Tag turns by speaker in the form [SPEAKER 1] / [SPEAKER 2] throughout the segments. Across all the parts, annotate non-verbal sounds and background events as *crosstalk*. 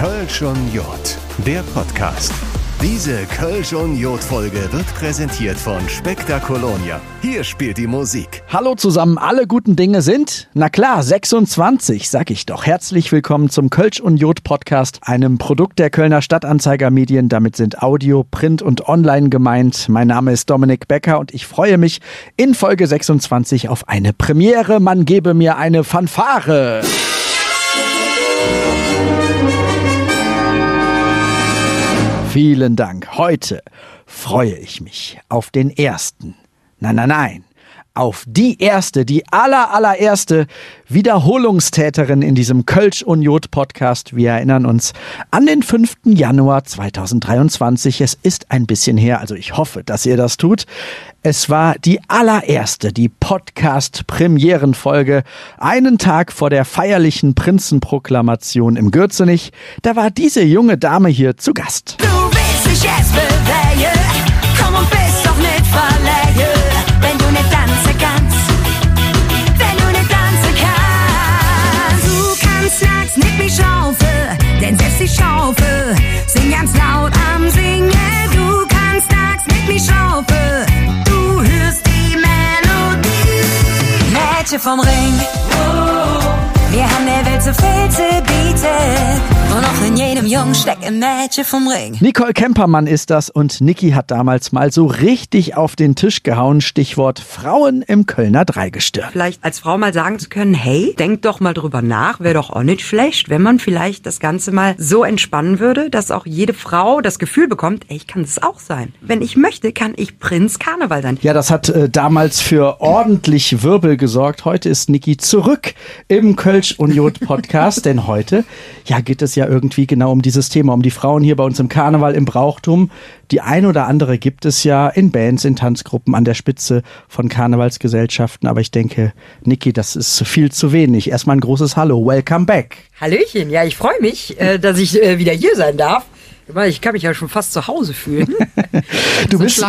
[SPEAKER 1] Kölsch und Jod, der Podcast. Diese Kölsch und Jod-Folge wird präsentiert von Spektakolonia. Hier spielt die Musik.
[SPEAKER 2] Hallo zusammen, alle guten Dinge sind, na klar, 26, sag ich doch. Herzlich willkommen zum Kölsch und Jod Podcast, einem Produkt der Kölner Stadtanzeiger Medien. Damit sind Audio, Print und Online gemeint. Mein Name ist Dominik Becker und ich freue mich in Folge 26 auf eine Premiere. Man gebe mir eine Fanfare. Vielen Dank. Heute freue ich mich auf den ersten. Nein, nein, nein. Auf die erste, die aller, allererste Wiederholungstäterin in diesem Kölsch und Jod Podcast. Wir erinnern uns an den 5. Januar 2023. Es ist ein bisschen her, also ich hoffe, dass ihr das tut. Es war die allererste, die Podcast-Premierenfolge, einen Tag vor der feierlichen Prinzenproklamation im Gürzenich. Da war diese junge Dame hier zu Gast.
[SPEAKER 3] Du dich jetzt bewegen, komm und bist doch nicht verlegen, wenn du nicht tanzen kannst, wenn du nicht tanzen kannst. Du kannst nachts nicht mehr schaufeln, denn selbst die Schaufel sing ganz laut am Singen. Du kannst nachts nicht mehr schaufeln, du hörst die Melodie. Mädchen vom Ring, wir haben der Welt so viel zu bieten. Und auch in jedem Jungen steckt ein Mädchen vom Ring.
[SPEAKER 2] Nicole Kempermann ist das und Niki hat damals mal so richtig auf den Tisch gehauen. Stichwort Frauen im Kölner Dreigestirn.
[SPEAKER 4] vielleicht als Frau mal sagen zu können, hey, denk doch mal drüber nach, wäre doch auch nicht schlecht, wenn man vielleicht das Ganze mal so entspannen würde, dass auch jede Frau das Gefühl bekommt, ey, ich kann das auch sein. Wenn ich möchte, kann ich Prinz Karneval sein.
[SPEAKER 2] Ja, das hat äh, damals für ordentlich Wirbel gesorgt. Heute ist Niki zurück im Kölsch Union Podcast, denn heute ja geht es ja irgendwie genau um dieses Thema, um die Frauen hier bei uns im Karneval im Brauchtum. Die ein oder andere gibt es ja in Bands, in Tanzgruppen an der Spitze von Karnevalsgesellschaften, aber ich denke, Niki, das ist viel zu wenig. Erstmal ein großes Hallo, welcome back.
[SPEAKER 4] Hallöchen, ja, ich freue mich, äh, dass ich äh, wieder hier sein darf. Weil Ich kann mich ja schon fast zu Hause fühlen. *laughs*
[SPEAKER 2] Du bist,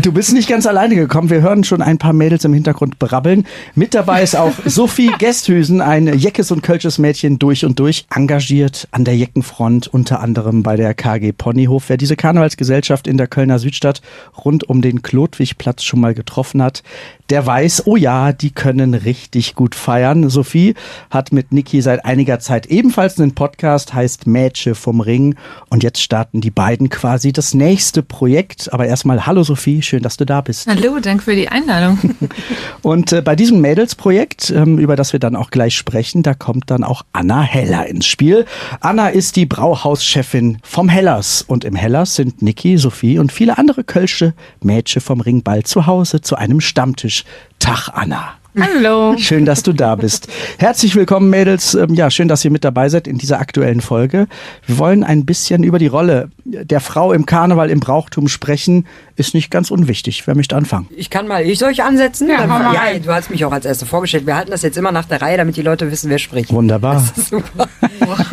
[SPEAKER 2] du bist nicht ganz alleine gekommen. Wir hören schon ein paar Mädels im Hintergrund brabbeln. Mit dabei ist auch *laughs* Sophie Gesthüsen, ein Jeckes und Kölsches Mädchen durch und durch, engagiert an der Jeckenfront, unter anderem bei der KG Ponyhof. Wer diese Karnevalsgesellschaft in der Kölner Südstadt rund um den Klotwigplatz schon mal getroffen hat, der weiß, oh ja, die können richtig gut feiern. Sophie hat mit Niki seit einiger Zeit ebenfalls einen Podcast, heißt Mädche vom Ring. Und jetzt starten die beiden quasi das nächste Projekt. Aber erstmal, hallo Sophie, schön, dass du da bist.
[SPEAKER 5] Hallo, danke für die Einladung. *laughs*
[SPEAKER 2] Und äh, bei diesem Mädelsprojekt, ähm, über das wir dann auch gleich sprechen, da kommt dann auch Anna Heller ins Spiel. Anna ist die Brauhauschefin vom Hellers. Und im Hellers sind Niki, Sophie und viele andere Kölsche Mädchen vom Ring bald zu Hause zu einem Stammtisch. Tag, Anna.
[SPEAKER 5] Hallo. *laughs*
[SPEAKER 2] Schön, dass du da bist. Herzlich willkommen, Mädels. Ähm, Ja, schön, dass ihr mit dabei seid in dieser aktuellen Folge. Wir wollen ein bisschen über die Rolle der Frau im Karneval, im Brauchtum sprechen. Ist nicht ganz unwichtig. Wer möchte anfangen?
[SPEAKER 4] Ich kann mal, ich soll ich ansetzen?
[SPEAKER 5] Ja,
[SPEAKER 4] Dann- ja du hast mich auch als Erste vorgestellt. Wir halten das jetzt immer nach der Reihe, damit die Leute wissen, wer spricht.
[SPEAKER 2] Wunderbar.
[SPEAKER 4] Super.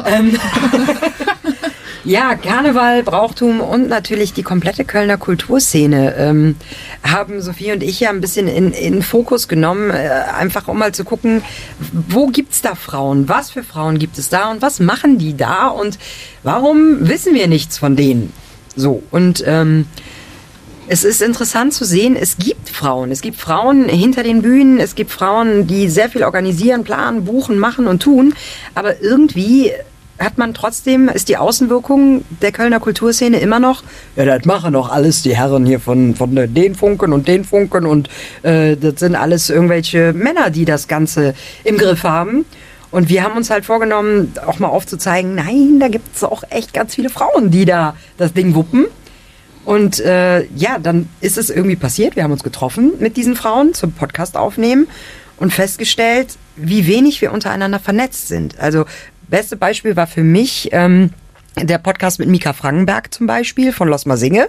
[SPEAKER 4] ähm, *laughs* ja, Karneval, Brauchtum und natürlich die komplette Kölner Kulturszene ähm, haben Sophie und ich ja ein bisschen in, in Fokus genommen, äh, einfach um mal zu gucken, wo gibt's da Frauen? Was für Frauen gibt es da und was machen die da und warum wissen wir nichts von denen? So, und ähm, es ist interessant zu sehen, es gibt Frauen. Es gibt Frauen hinter den Bühnen, es gibt Frauen, die sehr viel organisieren, planen, buchen, machen und tun. Aber irgendwie hat man trotzdem, ist die Außenwirkung der Kölner Kulturszene immer noch, ja, das machen doch alles die Herren hier von, von den Funken und den Funken und äh, das sind alles irgendwelche Männer, die das Ganze im Griff haben. Und wir haben uns halt vorgenommen, auch mal aufzuzeigen, nein, da gibt es auch echt ganz viele Frauen, die da das Ding wuppen. Und äh, ja, dann ist es irgendwie passiert. Wir haben uns getroffen mit diesen Frauen zum Podcast aufnehmen und festgestellt, wie wenig wir untereinander vernetzt sind. Also beste Beispiel war für mich ähm, der Podcast mit Mika Frankenberg zum Beispiel von Los Mal Singe.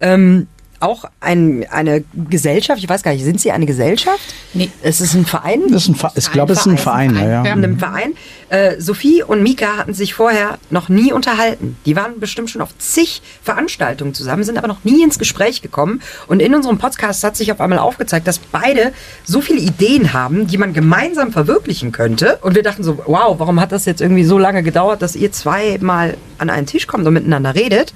[SPEAKER 4] Ähm, auch ein, eine Gesellschaft. Ich weiß gar nicht, sind Sie eine Gesellschaft?
[SPEAKER 5] Nee.
[SPEAKER 4] Es ist ein Verein.
[SPEAKER 2] Das ist ein Ver- ich glaube, es ist ein Verein. Ja, ja.
[SPEAKER 5] Ja.
[SPEAKER 4] in einem Verein. Äh, Sophie und Mika hatten sich vorher noch nie unterhalten. Die waren bestimmt schon auf zig Veranstaltungen zusammen, sind aber noch nie ins Gespräch gekommen. Und in unserem Podcast hat sich auf einmal aufgezeigt, dass beide so viele Ideen haben, die man gemeinsam verwirklichen könnte. Und wir dachten so, wow, warum hat das jetzt irgendwie so lange gedauert, dass ihr zwei mal an einen Tisch kommt und miteinander redet?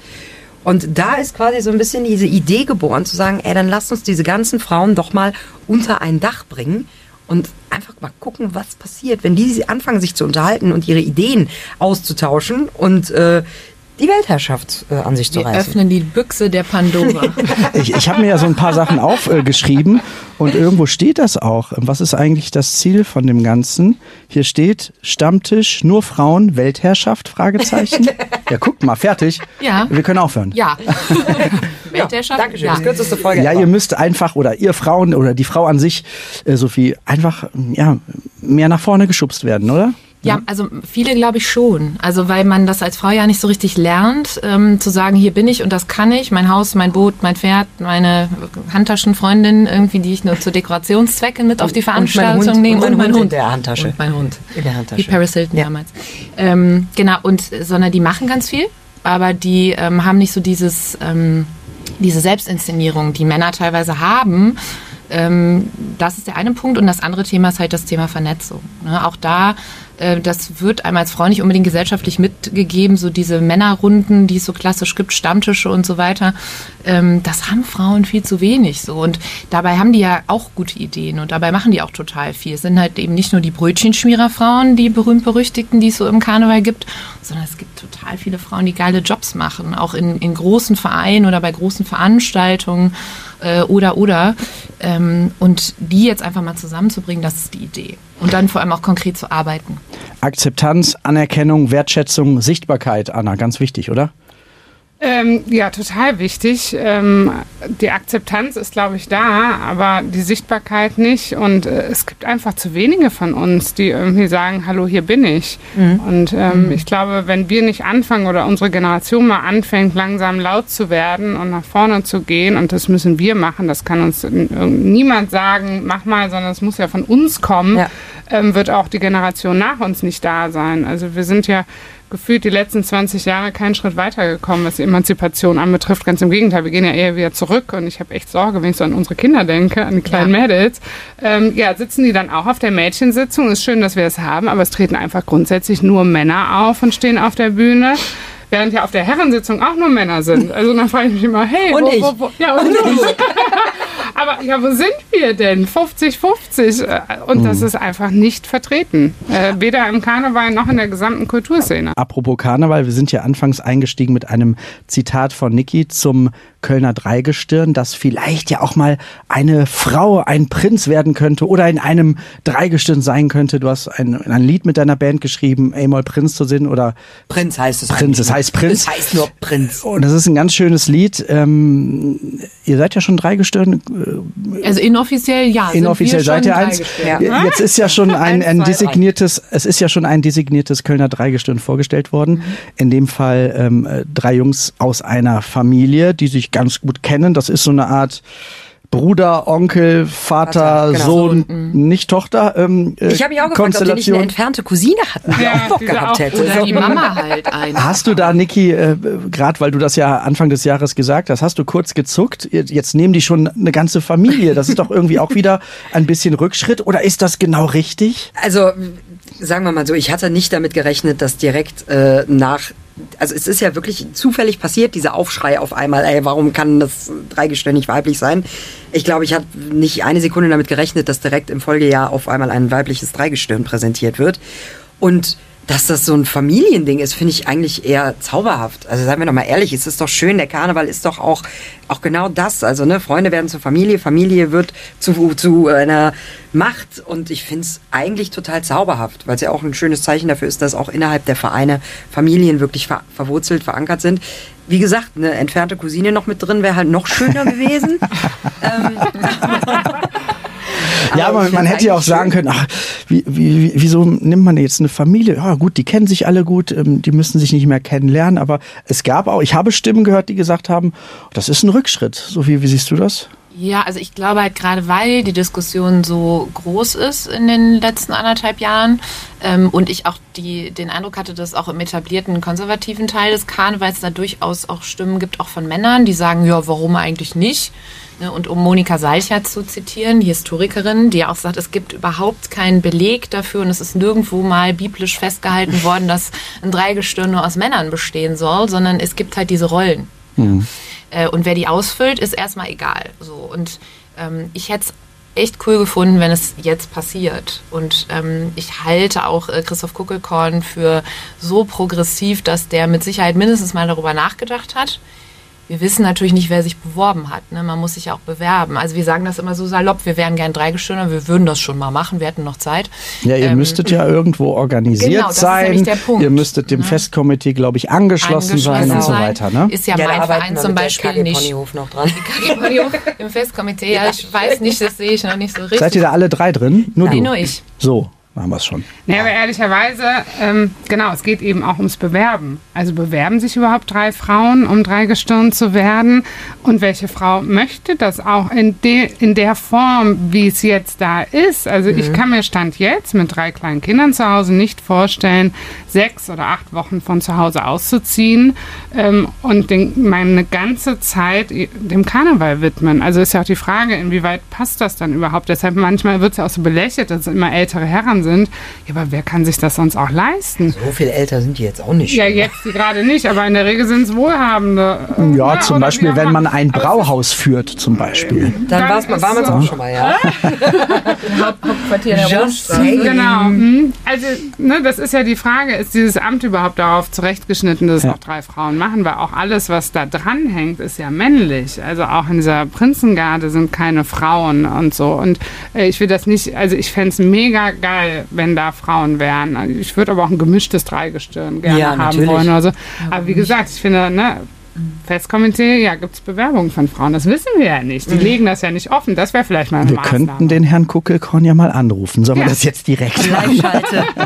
[SPEAKER 4] Und da ist quasi so ein bisschen diese Idee geboren, zu sagen, ey, dann lasst uns diese ganzen Frauen doch mal unter ein Dach bringen und einfach mal gucken, was passiert, wenn die anfangen, sich zu unterhalten und ihre Ideen auszutauschen und äh, die Weltherrschaft äh, an sich zu
[SPEAKER 5] Wir
[SPEAKER 4] reißen.
[SPEAKER 5] öffnen die Büchse der Pandora. *laughs*
[SPEAKER 2] Ich, ich habe mir ja so ein paar Sachen aufgeschrieben und irgendwo steht das auch. Was ist eigentlich das Ziel von dem Ganzen? Hier steht Stammtisch, nur Frauen, Weltherrschaft, Fragezeichen. *laughs* Ja, guck mal, fertig.
[SPEAKER 5] Ja.
[SPEAKER 2] Wir können aufhören.
[SPEAKER 5] ja. *laughs* Weltherrschaft?
[SPEAKER 4] Dankeschön,
[SPEAKER 5] Ja.
[SPEAKER 4] das kürzeste Folge.
[SPEAKER 2] Ja, ihr müsst einfach, oder ihr Frauen oder die Frau an sich, äh, Sophie, einfach ja, mehr nach vorne geschubst werden, oder?
[SPEAKER 5] Ja, also viele glaube ich schon. Also weil man das als Frau ja nicht so richtig lernt, ähm, zu sagen, hier bin ich und das kann ich, mein Haus, mein Boot, mein Pferd, meine Handtaschenfreundin irgendwie, die ich nur zu Dekorationszwecken mit auf die
[SPEAKER 4] Und
[SPEAKER 5] Veranstaltung
[SPEAKER 4] Hund-
[SPEAKER 5] nehme
[SPEAKER 4] und mein Hund in der Handtasche.
[SPEAKER 5] Und mein Hund.
[SPEAKER 4] In der Handtasche.
[SPEAKER 5] Wie Paris Hilton
[SPEAKER 4] Ja.
[SPEAKER 5] damals. Ähm, genau, und sondern die machen ganz viel, aber die ähm, haben nicht so dieses, ähm, diese Selbstinszenierung, die Männer teilweise haben. Ähm, das ist der eine Punkt. Und das andere Thema ist halt das Thema Vernetzung. Ne? Auch da, äh, das wird einem als Frau nicht unbedingt gesellschaftlich mitgegeben, so diese Männerrunden, die es so klassisch gibt, Stammtische und so weiter. Ähm, das haben Frauen viel zu wenig so. Und dabei haben die ja auch gute Ideen und dabei machen die auch total viel. Es sind halt eben nicht nur die Brötchenschmiererfrauen, die berühmt-berüchtigten, die es so im Karneval gibt, sondern es gibt total viele Frauen, die geile Jobs machen, auch in, in großen Vereinen oder bei großen Veranstaltungen äh, oder oder. Ähm, und die jetzt einfach mal zusammenzubringen, das ist die Idee. Und dann vor allem auch konkret zu arbeiten.
[SPEAKER 2] Akzeptanz, Anerkennung, Wertschätzung, Sichtbarkeit, Anna, ganz wichtig, oder?
[SPEAKER 6] Ähm, ja, total wichtig. Ähm, die Akzeptanz ist, glaube ich, da, aber die Sichtbarkeit nicht. Und äh, es gibt einfach zu wenige von uns, die irgendwie sagen, hallo, hier bin ich. Und ähm, ich glaube, wenn wir nicht anfangen oder unsere Generation mal anfängt, langsam laut zu werden und nach vorne zu gehen, und das müssen wir machen, das kann uns n- niemand sagen, mach mal, sondern es muss ja von uns kommen,
[SPEAKER 4] Ja.
[SPEAKER 6] ähm, wird auch die Generation nach uns nicht da sein. Also wir sind ja gefühlt die letzten 20 Jahre keinen Schritt weitergekommen, was die Emanzipation anbetrifft. Ganz im Gegenteil, wir gehen ja eher wieder zurück und ich habe echt Sorge, wenn ich so an unsere Kinder denke, an die kleinen
[SPEAKER 5] Ja.
[SPEAKER 6] Mädels. Ähm, ja, sitzen die dann auch auf der Mädchensitzung? Ist schön, dass wir es haben, aber es treten einfach grundsätzlich nur Männer auf und stehen auf der Bühne. Während ja auf der Herrensitzung auch nur Männer sind. Also dann frage ich mich immer, hey,
[SPEAKER 4] Und
[SPEAKER 6] wo,
[SPEAKER 4] ich.
[SPEAKER 6] Wo, wo, ja, und, du. *laughs* Aber ja, wo sind wir denn? 50-50. Äh, Und das ist einfach nicht vertreten. Äh, weder im Karneval noch in der gesamten Kulturszene.
[SPEAKER 2] Apropos Karneval, wir sind ja anfangs eingestiegen mit einem Zitat von Niki zum Kölner Dreigestirn, dass vielleicht ja auch mal eine Frau ein Prinz werden könnte oder in einem Dreigestirn sein könnte. Du hast ein, ein Lied mit deiner Band geschrieben, Amol Prinz zu singen oder
[SPEAKER 4] Prinz heißt es.
[SPEAKER 2] Prinz, es
[SPEAKER 4] nur.
[SPEAKER 2] heißt Prinz.
[SPEAKER 4] Es heißt nur Prinz.
[SPEAKER 2] Und das ist ein ganz schönes Lied. Ähm, ihr seid ja schon Dreigestirn. Äh,
[SPEAKER 5] Also inoffiziell ja. sind
[SPEAKER 2] Inoffiziell
[SPEAKER 5] wir
[SPEAKER 2] seid
[SPEAKER 5] schon
[SPEAKER 2] ihr eins.
[SPEAKER 4] Ja.
[SPEAKER 2] Jetzt ist ja schon ein, ein designiertes, es ist ja schon ein designiertes Kölner Dreigestirn vorgestellt worden. In dem Fall ähm, äh, drei Jungs aus einer Familie, die sich ganz gut kennen. Das ist so eine Art Bruder, Onkel, Vater,
[SPEAKER 4] Vater, genau.
[SPEAKER 2] Sohn, nicht Tochter. Ähm, äh,
[SPEAKER 4] Ich habe mich auch gefragt, ob die nicht eine entfernte Cousine hatten, die
[SPEAKER 6] Ja,
[SPEAKER 4] auch Bock gehabt
[SPEAKER 6] auch.
[SPEAKER 4] hätte.
[SPEAKER 5] Oder die Mama halt ein.
[SPEAKER 2] Hast du da, Niki, äh, gerade weil du das ja Anfang des Jahres gesagt hast, hast du kurz gezuckt? Jetzt nehmen die schon eine ganze Familie. Das ist doch irgendwie auch wieder ein bisschen Rückschritt. Oder ist das genau richtig?
[SPEAKER 4] Also sagen wir mal so, ich hatte nicht damit gerechnet, dass direkt äh, nach, also es ist ja wirklich zufällig passiert, dieser Aufschrei auf einmal, ey, warum kann das Dreigestirn nicht weiblich sein? Ich glaube, ich habe nicht eine Sekunde damit gerechnet, dass direkt im Folgejahr auf einmal ein weibliches Dreigestirn präsentiert wird. Und dass das so ein Familiending ist, finde ich eigentlich eher zauberhaft. Also seien wir doch mal ehrlich, es ist doch schön, der Karneval ist doch auch, auch genau das. Also ne, Freunde werden zur Familie, Familie wird zu, zu einer Macht und ich finde es eigentlich total zauberhaft, weil es ja auch ein schönes Zeichen dafür ist, dass auch innerhalb der Vereine Familien wirklich ver verwurzelt, verankert sind. Wie gesagt, eine entfernte Cousine noch mit drin wäre halt noch schöner *laughs* gewesen. ähm, *laughs*
[SPEAKER 2] Ja,
[SPEAKER 4] Aber
[SPEAKER 2] man, hätte ja auch sagen können, ach, wie, wie, wie- wieso nimmt man jetzt eine Familie? Ja gut, die kennen sich alle gut, ähm, die müssen sich nicht mehr kennenlernen, aber es gab auch, ich habe Stimmen gehört, die gesagt haben, das ist ein Rückschritt. Sophie, wie siehst du das?
[SPEAKER 5] Ja, also ich glaube halt gerade, weil die Diskussion so groß ist in den letzten anderthalb Jahren ähm, und ich auch die, den Eindruck hatte, dass auch im etablierten konservativen Teil des Karnevals da durchaus auch Stimmen gibt, auch von Männern, die sagen, ja, warum eigentlich nicht? Ne, Und um Monika Salcher zu zitieren, die Historikerin, die auch sagt, es gibt überhaupt keinen Beleg dafür und es ist nirgendwo mal biblisch festgehalten worden, dass ein Dreigestirn nur aus Männern bestehen soll, sondern es gibt halt diese Rollen. Äh, und wer die ausfüllt, ist erstmal egal. So. Und ähm, ich hätte es echt cool gefunden, wenn es jetzt passiert. Und ähm, ich halte auch äh, Christoph Kuckelkorn für so progressiv, dass der mit Sicherheit mindestens mal darüber nachgedacht hat. Wir wissen natürlich nicht, wer sich beworben hat. Ne? Man muss sich ja auch bewerben. Also wir sagen das immer so salopp, wir wären gern Dreigestirner, wir würden das schon mal machen, wir hätten noch Zeit.
[SPEAKER 2] Ja, ihr
[SPEAKER 5] Ähm,
[SPEAKER 2] müsstet ja irgendwo organisiert
[SPEAKER 5] genau, das ist
[SPEAKER 2] sein.
[SPEAKER 5] der Punkt,
[SPEAKER 2] ihr müsstet dem
[SPEAKER 5] ne?
[SPEAKER 2] Festkomitee, glaube ich, angeschlossen, sein und so weiter. Ne?
[SPEAKER 5] Ist ja,
[SPEAKER 4] Ja,
[SPEAKER 5] mein Verein zum
[SPEAKER 4] der
[SPEAKER 5] Beispiel
[SPEAKER 4] KG
[SPEAKER 5] nicht.
[SPEAKER 4] Ponyhof noch dran. *laughs*
[SPEAKER 5] Im Festkomitee, ja, ich weiß nicht, das sehe ich noch nicht so richtig.
[SPEAKER 2] Seid ihr da alle drei drin? Nur
[SPEAKER 5] Nee,
[SPEAKER 2] du?
[SPEAKER 5] nur ich.
[SPEAKER 2] So, haben wir es schon.
[SPEAKER 6] Nee, aber ehrlicherweise, ähm, genau, es geht eben auch ums Bewerben. Also bewerben sich überhaupt drei Frauen, um dreigestirn zu werden? Und welche Frau möchte das auch in, de, in der Form, wie es jetzt da ist? Also ich kann mir Stand jetzt mit drei kleinen Kindern zu Hause nicht vorstellen, sechs oder acht Wochen von zu Hause auszuziehen ähm, und den, meine ganze Zeit dem Karneval widmen. Also ist ja auch die Frage, inwieweit passt das dann überhaupt? Deshalb manchmal wird es ja auch so belächelt, dass es immer ältere Herren sind. Ja, aber wer kann sich das sonst auch leisten?
[SPEAKER 4] So viel älter sind die jetzt auch nicht.
[SPEAKER 6] Ja, jetzt die gerade nicht, aber in der Regel sind es Wohlhabende. äh,
[SPEAKER 2] Ja,
[SPEAKER 6] ne,
[SPEAKER 2] zum Beispiel, wenn man ein Brauhaus führt, zum Beispiel.
[SPEAKER 4] Dann,
[SPEAKER 6] Dann
[SPEAKER 4] war's, waren wir es
[SPEAKER 6] so.
[SPEAKER 4] auch schon mal, ja. *laughs*
[SPEAKER 5] Hauptquartier
[SPEAKER 4] saying.
[SPEAKER 6] Genau. mhm. Also, ne, das ist ja die Frage, ist dieses Amt überhaupt darauf zurechtgeschnitten, dass es
[SPEAKER 2] Ja.
[SPEAKER 6] auch drei Frauen machen? Weil auch alles, was da dranhängt, ist ja männlich. Also auch in dieser Prinzengarde sind keine Frauen und so. Und äh, ich will das nicht, also ich fände es mega geil, wenn da Frauen wären. Also Ich würde aber auch ein gemischtes Dreigestirn gerne
[SPEAKER 4] Ja,
[SPEAKER 6] haben
[SPEAKER 4] natürlich.
[SPEAKER 6] wollen oder so. Aber wie gesagt, ich finde, ne, Festkomitee, ja, gibt es Bewerbungen von Frauen. Das wissen wir ja nicht. Die legen das ja nicht offen. Das wäre vielleicht mal eine
[SPEAKER 2] Wir
[SPEAKER 6] Maßnahme.
[SPEAKER 2] könnten den Herrn Kuckelkorn ja mal anrufen. Sollen wir
[SPEAKER 6] Ja.
[SPEAKER 2] das jetzt direkt machen?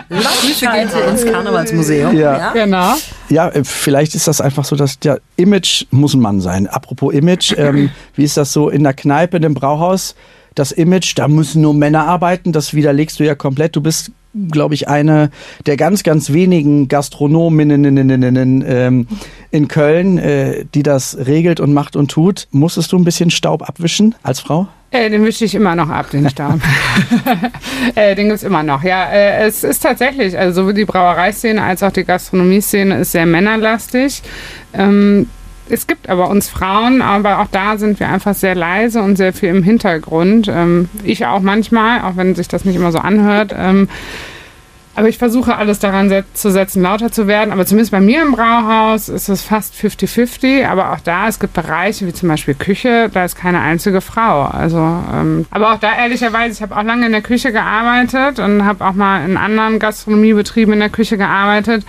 [SPEAKER 4] Live-Schalte ins Karnevalsmuseum.
[SPEAKER 2] Ja.
[SPEAKER 6] Genau.
[SPEAKER 2] Ja, äh, vielleicht ist das einfach so, dass der Image muss ein Mann sein. Apropos Image, *clears throat* ähm, wie ist das so in der Kneipe, in dem Brauhaus? Das Image, da müssen nur Männer arbeiten, das widerlegst du ja komplett. Du bist, glaube ich, eine der ganz, ganz wenigen Gastronominnen ähm, in Köln, äh, die das regelt und macht und tut. Musstest du ein bisschen Staub abwischen als Frau?
[SPEAKER 6] Äh, den wische ich immer noch ab, den Staub. *laughs* *laughs* äh, den gibt's immer noch. Ja, äh, es ist tatsächlich, also sowohl die Brauereiszene als auch die Gastronomieszene ist sehr männerlastig. Ähm, es gibt aber uns Frauen, aber auch da sind wir einfach sehr leise und sehr viel im Hintergrund. Ähm, ich auch manchmal, auch wenn sich das nicht immer so anhört. Ähm, aber ich versuche alles daran zu setzen, lauter zu werden. Aber zumindest bei mir im Brauhaus ist es fast 50-50. Aber auch da, es gibt Bereiche wie zum Beispiel Küche, da ist keine einzige Frau. Also, ähm, aber auch da ehrlicherweise, ich habe auch lange in der Küche gearbeitet und habe auch mal in anderen Gastronomiebetrieben in der Küche gearbeitet.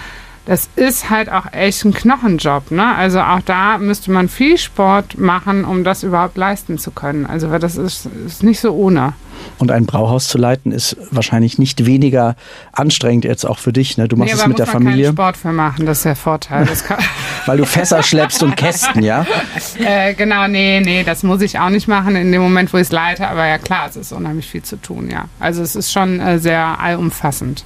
[SPEAKER 6] Das ist halt auch echt ein Knochenjob, ne? Also auch da müsste man viel Sport machen, um das überhaupt leisten zu können. Also weil das ist, ist nicht so ohne.
[SPEAKER 2] Und ein Brauhaus zu leiten ist wahrscheinlich nicht weniger anstrengend jetzt auch für dich. Ne? Du machst
[SPEAKER 6] Nee,
[SPEAKER 2] es mit der
[SPEAKER 6] man
[SPEAKER 2] Familie,
[SPEAKER 6] keinen Sport für machen, das ist der Vorteil. *laughs*
[SPEAKER 2] Weil du Fässer schleppst und Kästen, ja? *laughs*
[SPEAKER 6] Äh, genau, nee, nee, das muss ich auch nicht machen in dem Moment, wo ich es leite. Aber ja klar, es ist unheimlich viel zu tun, ja. Also es ist schon äh, sehr allumfassend.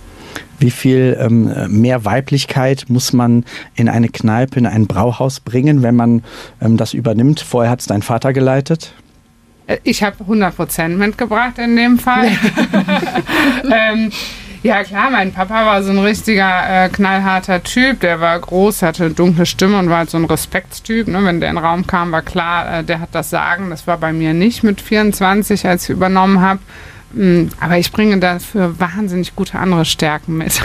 [SPEAKER 2] Wie viel ähm, mehr Weiblichkeit muss man in eine Kneipe, in ein Brauhaus bringen, wenn man ähm, das übernimmt? Vorher hat es dein Vater geleitet.
[SPEAKER 6] Äh, Ich habe 100% mitgebracht in dem Fall. *laughs* *laughs* ähm, ja klar, mein Papa war so ein richtiger äh, knallharter Typ. Der war groß, hatte eine dunkle Stimme und war halt so ein Respektstyp. Ne? Wenn der in den Raum kam, war klar, äh, der hat das Sagen. Das war bei mir nicht mit 24, als ich übernommen habe. Mm, Aber ich bringe dafür wahnsinnig gute andere Stärken mit,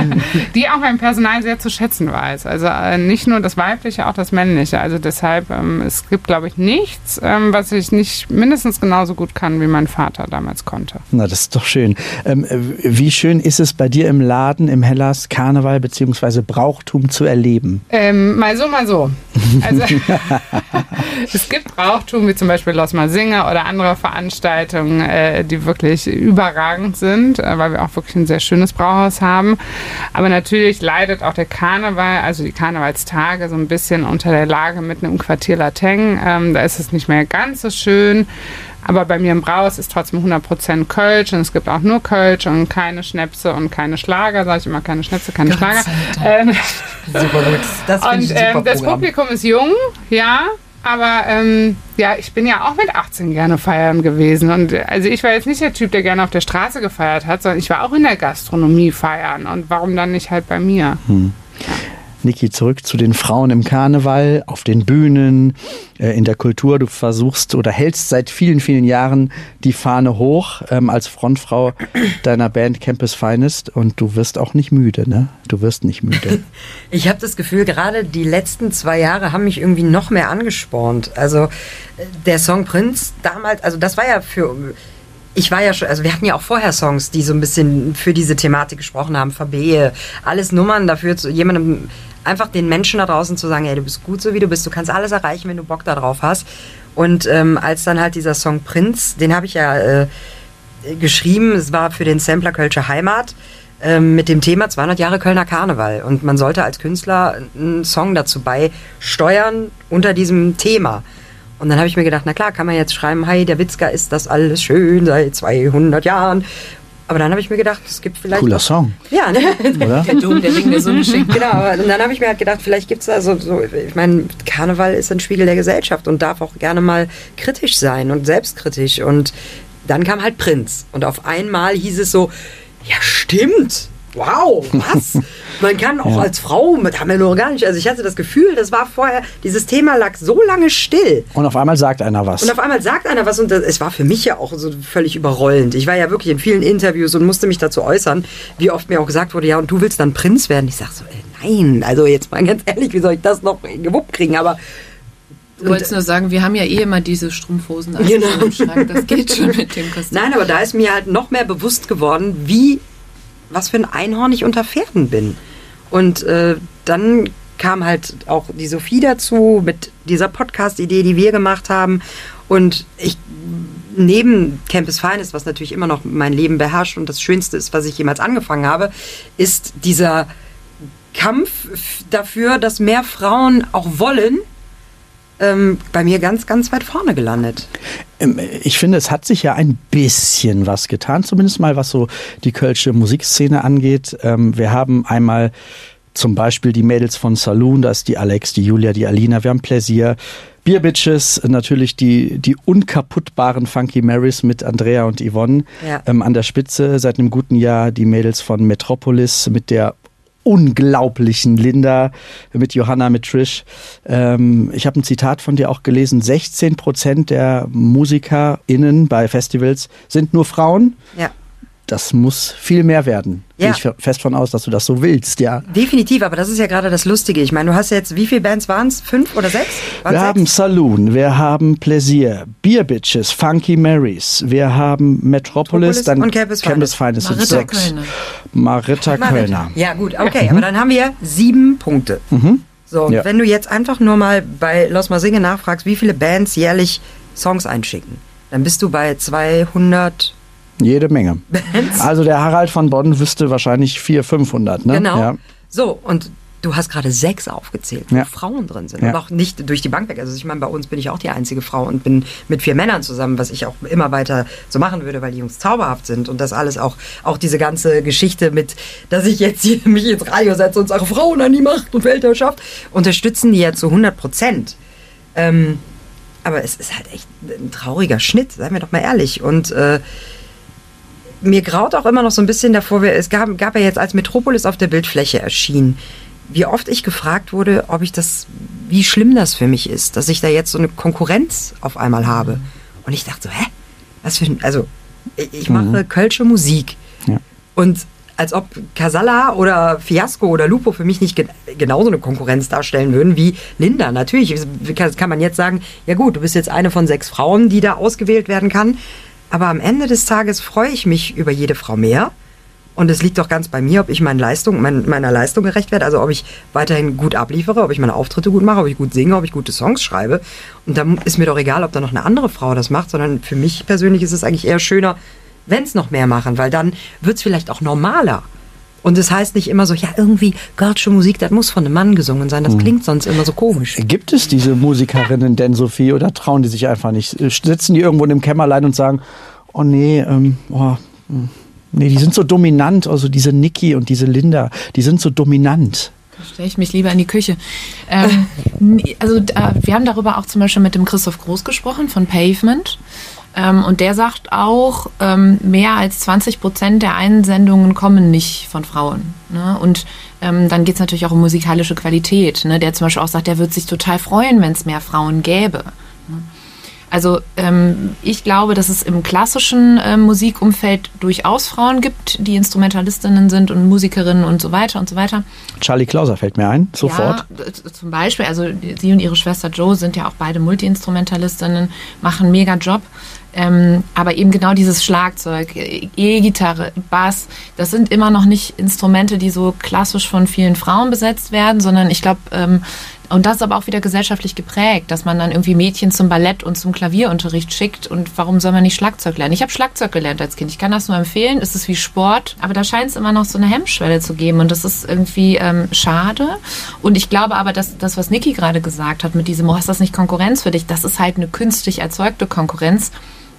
[SPEAKER 6] *laughs* die auch mein Personal sehr zu schätzen weiß. Also äh, nicht nur das Weibliche, auch das Männliche. Also deshalb, ähm, es gibt, glaube ich, nichts, ähm, was ich nicht mindestens genauso gut kann, wie mein Vater damals konnte.
[SPEAKER 2] Na, das ist doch schön. Ähm, äh, wie schön ist es bei dir im Laden, im Hellas, Karneval bzw. Brauchtum zu erleben?
[SPEAKER 6] Ähm, mal so, mal so. *laughs* Also *laughs* es gibt Brauchtum, wie zum Beispiel Los Mal Singe oder andere Veranstaltungen, äh, die wirklich wirklich überragend sind, äh, weil wir auch wirklich ein sehr schönes Brauhaus haben. Aber natürlich leidet auch der Karneval, also die Karnevalstage, so ein bisschen unter der Lage mitten im Quartier Lateng. Ähm, da ist es nicht mehr ganz so schön. Aber bei mir im Brauhaus ist trotzdem 100% Kölsch und es gibt auch nur Kölsch und keine Schnäpse und keine Schlager, sage ich immer, keine Schnäpse, keine
[SPEAKER 5] Gott
[SPEAKER 6] Schlager. Ähm,
[SPEAKER 4] Super gut. Das
[SPEAKER 6] und ähm, das. Publikum ist jung, ja, aber ähm, ja, ich bin ja auch mit 18 gerne feiern gewesen. Und also ich war jetzt nicht der Typ, der gerne auf der Straße gefeiert hat, sondern ich war auch in der Gastronomie feiern. Und warum dann nicht halt bei mir?
[SPEAKER 2] Niki, zurück zu den Frauen im Karneval, auf den Bühnen, äh, in der Kultur. Du versuchst oder hältst seit vielen, vielen Jahren die Fahne hoch ähm, als Frontfrau deiner Band Campus Finest und du wirst auch nicht müde, ne? Du wirst nicht müde. *laughs*
[SPEAKER 4] Ich habe das Gefühl, gerade die letzten zwei Jahre haben mich irgendwie noch mehr angespornt. Also äh, der Song Prinz damals, also das war ja für. Ich war ja schon, also wir hatten ja auch vorher Songs, die so ein bisschen für diese Thematik gesprochen haben, Verbehe, alles Nummern dafür, zu jemandem einfach den Menschen da draußen zu sagen, hey, du bist gut so wie du bist, du kannst alles erreichen, wenn du Bock da drauf hast. Und ähm, als dann halt dieser Song Prinz, den habe ich ja äh, geschrieben, es war für den Sampler Kölsche Heimat ähm, mit dem Thema 200 Jahre Kölner Karneval. Und man sollte als Künstler einen Song dazu beisteuern unter diesem Thema. Und dann habe ich mir gedacht, na klar, kann man jetzt schreiben, hey, der Witzka ist das alles schön seit 200 Jahren. Aber dann habe ich mir gedacht, es gibt vielleicht...
[SPEAKER 2] Cooler Song,
[SPEAKER 4] Ja, ne?
[SPEAKER 2] oder?
[SPEAKER 5] Der Dom, der Ring der Sonne *laughs* schenkt.
[SPEAKER 4] Genau, aber- und dann habe ich mir halt gedacht, vielleicht gibt es da so, so, ich meine, Karneval ist ein Spiegel der Gesellschaft und darf auch gerne mal kritisch sein und selbstkritisch. Und dann kam halt Prinz. Und auf einmal hieß es so, ja stimmt, wow, was? Man kann auch als Frau, mit haben wir nur gar nicht, also ich hatte das Gefühl, das war vorher, dieses Thema lag so lange still.
[SPEAKER 2] Und auf einmal sagt einer was.
[SPEAKER 4] Und auf einmal sagt einer was und das, es war für mich ja auch so völlig überrollend. Ich war ja wirklich in vielen Interviews und musste mich dazu äußern, wie oft mir auch gesagt wurde, ja, und du willst dann Prinz werden. Ich sag so, äh, nein, also jetzt mal ganz ehrlich, wie soll ich das noch gewuppt kriegen? Aber
[SPEAKER 5] Du wolltest nur sagen, wir haben ja eh immer diese Strumpfhosen an
[SPEAKER 4] Genau.
[SPEAKER 5] im Schrank. Das geht schon mit dem *laughs* Kostüm.
[SPEAKER 4] nein, aber da ist mir halt noch mehr bewusst geworden, wie, was für ein Einhorn ich unter Pferden bin. Und äh, dann kam halt auch die Sophie dazu mit dieser Podcast-Idee, die wir gemacht haben. Und ich neben Campus Finest, was natürlich immer noch mein Leben beherrscht und das Schönste ist, was ich jemals angefangen habe, ist dieser Kampf dafür, dass mehr Frauen auch wollen, ähm, bei mir ganz, ganz weit vorne gelandet.
[SPEAKER 2] Ähm, Ich finde, es hat sich ja ein bisschen was getan, zumindest mal was so die kölsche Musikszene angeht. Ähm, Wir haben einmal zum Beispiel die Mädels von Saloon, da ist die Alex, die Julia, die Alina, wir haben Pläsier. Beer Bitches, natürlich die, die unkaputtbaren Funky Marys mit Andrea und Yvonne
[SPEAKER 4] Ja.
[SPEAKER 2] ähm, an der Spitze seit einem guten Jahr. Die Mädels von Metropolis mit der unglaublichen Linda, mit Johanna, mit Trish. Ähm, ich habe ein Zitat von dir auch gelesen. 16 Prozent der MusikerInnen bei Festivals sind nur Frauen.
[SPEAKER 4] Ja.
[SPEAKER 2] Das muss viel mehr werden.
[SPEAKER 4] Ja.
[SPEAKER 2] Gehe ich fest von aus, dass du das so willst, ja.
[SPEAKER 4] Definitiv, aber das ist ja gerade das Lustige. Ich meine, du hast ja jetzt, wie viele Bands waren es? Fünf oder sechs? Waren's
[SPEAKER 2] Wir haben
[SPEAKER 4] sechs?
[SPEAKER 2] Saloon, wir haben Pläsier, Beer Bitches, Funky Marys, wir haben Metropolis,
[SPEAKER 4] Metropolis
[SPEAKER 2] dann
[SPEAKER 4] und Campus Finest.
[SPEAKER 2] Finest sind
[SPEAKER 5] Maritta
[SPEAKER 2] sechs.
[SPEAKER 5] Kölner.
[SPEAKER 2] Maritta Kölner.
[SPEAKER 4] Ja, gut, okay, aber dann haben wir sieben Punkte. So, und
[SPEAKER 2] Ja.
[SPEAKER 4] wenn du jetzt einfach nur mal bei Los Mal Singe nachfragst, wie viele Bands jährlich Songs einschicken, dann bist du bei 200.
[SPEAKER 2] Jede Menge. *laughs* Also der Harald von Bonn wüsste wahrscheinlich 400, 500, ne?
[SPEAKER 4] Genau.
[SPEAKER 2] Ja.
[SPEAKER 4] So, und du hast gerade sechs aufgezählt, wo
[SPEAKER 2] Ja.
[SPEAKER 4] Frauen drin sind.
[SPEAKER 2] Ja.
[SPEAKER 4] Und auch nicht durch die Bank weg. Also ich meine, bei uns bin ich auch die einzige Frau und bin mit vier Männern zusammen, was ich auch immer weiter so machen würde, weil die Jungs zauberhaft sind. Und das alles auch, auch diese ganze Geschichte mit, dass ich jetzt hier mich ins Radio setze und sage, Frauen an die Macht und Weltherrschaft, unterstützen die ja zu 100 Prozent. Ähm, aber es ist halt echt ein trauriger Schnitt, seien wir doch mal ehrlich. Und äh, mir graut auch immer noch so ein bisschen davor, es gab, gab ja jetzt, als Metropolis auf der Bildfläche erschien, wie oft ich gefragt wurde, ob ich das, wie schlimm das für mich ist, dass ich da jetzt so eine Konkurrenz auf einmal habe. Und ich dachte so, hä? Was für ein, also, ich, ich mache kölsche Musik.
[SPEAKER 2] Ja.
[SPEAKER 4] Und als ob Casalla oder Fiasco oder Lupo für mich nicht gen genauso eine Konkurrenz darstellen würden wie Linda. Natürlich kann man jetzt sagen, ja gut, du bist jetzt eine von sechs Frauen, die da ausgewählt werden kann. Aber am Ende des Tages freue ich mich über jede Frau mehr. Und es liegt doch ganz bei mir, ob ich meine Leistung, mein, meiner Leistung gerecht werde. Also ob ich weiterhin gut abliefere, ob ich meine Auftritte gut mache, ob ich gut singe, ob ich gute Songs schreibe. Und dann ist mir doch egal, ob da noch eine andere Frau das macht, sondern für mich persönlich ist es eigentlich eher schöner, wenn es noch mehr machen, weil dann wird es vielleicht auch normaler. Und es heißt nicht immer so, ja, irgendwie Girlsche Musik, das muss von einem Mann gesungen sein. Das klingt sonst immer so komisch.
[SPEAKER 2] Gibt es diese Musikerinnen denn, Sophie, oder trauen die sich einfach nicht? Äh, Sitzen die irgendwo in dem Kämmerlein und sagen, oh nee, ähm, oh, hm, nee, die sind so dominant, also diese Niki und diese Linda, die sind so dominant.
[SPEAKER 5] Da stelle ich mich lieber in die Küche. Ähm, also äh, wir haben darüber auch zum Beispiel mit dem Christoph Groß gesprochen von Pavement. Ähm, und der sagt auch, ähm, mehr als 20 Prozent der Einsendungen kommen nicht von Frauen. Ne? Und ähm, dann geht es natürlich auch um musikalische Qualität. Ne? Der zum Beispiel auch sagt, der wird sich total freuen, wenn es mehr Frauen gäbe. Ne? Also ähm, ich glaube, dass es im klassischen äh, Musikumfeld durchaus Frauen gibt, die Instrumentalistinnen sind und Musikerinnen und so weiter und so weiter.
[SPEAKER 2] Charlie Klauser fällt mir ein, sofort.
[SPEAKER 5] Ja, zum Beispiel, also sie und ihre Schwester Joe sind ja auch beide Multi-Instrumentalistinnen, machen einen mega Job. Ähm, aber eben genau dieses Schlagzeug, E-Gitarre, Bass, das sind immer noch nicht Instrumente, die so klassisch von vielen Frauen besetzt werden, sondern ich glaube, ähm, und das ist aber auch wieder gesellschaftlich geprägt, dass man dann irgendwie Mädchen zum Ballett und zum Klavierunterricht schickt. Und warum soll man nicht Schlagzeug lernen? Ich habe Schlagzeug gelernt als Kind. Ich kann das nur empfehlen. Es ist wie Sport, aber da scheint es immer noch so eine Hemmschwelle zu geben. Und das ist irgendwie ähm, schade. Und ich glaube aber, dass das, was Niki gerade gesagt hat, mit diesem, oh, ist das nicht Konkurrenz für dich? Das ist halt eine künstlich erzeugte Konkurrenz,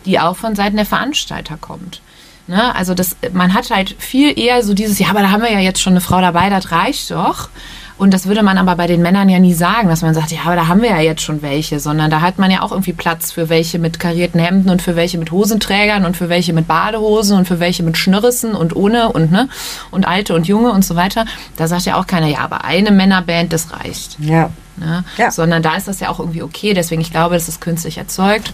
[SPEAKER 5] die auch von Seiten der Veranstalter kommt. Ne? Also das, man hat halt viel eher so dieses, ja, aber da haben wir ja jetzt schon eine Frau dabei, das reicht doch. Und das würde man aber bei den Männern ja nie sagen, dass man sagt, ja, aber da haben wir ja jetzt schon welche, sondern da hat man ja auch irgendwie Platz für welche mit karierten Hemden und für welche mit Hosenträgern und für welche mit Badehosen und für welche mit Schnürrissen und ohne und ne und alte und junge und so weiter. Da sagt ja auch keiner, ja, aber eine Männerband, das reicht.
[SPEAKER 4] Ja.
[SPEAKER 5] Ne?
[SPEAKER 4] Ja.
[SPEAKER 5] Sondern da ist das ja auch irgendwie okay. Deswegen, ich glaube, das ist künstlich erzeugt.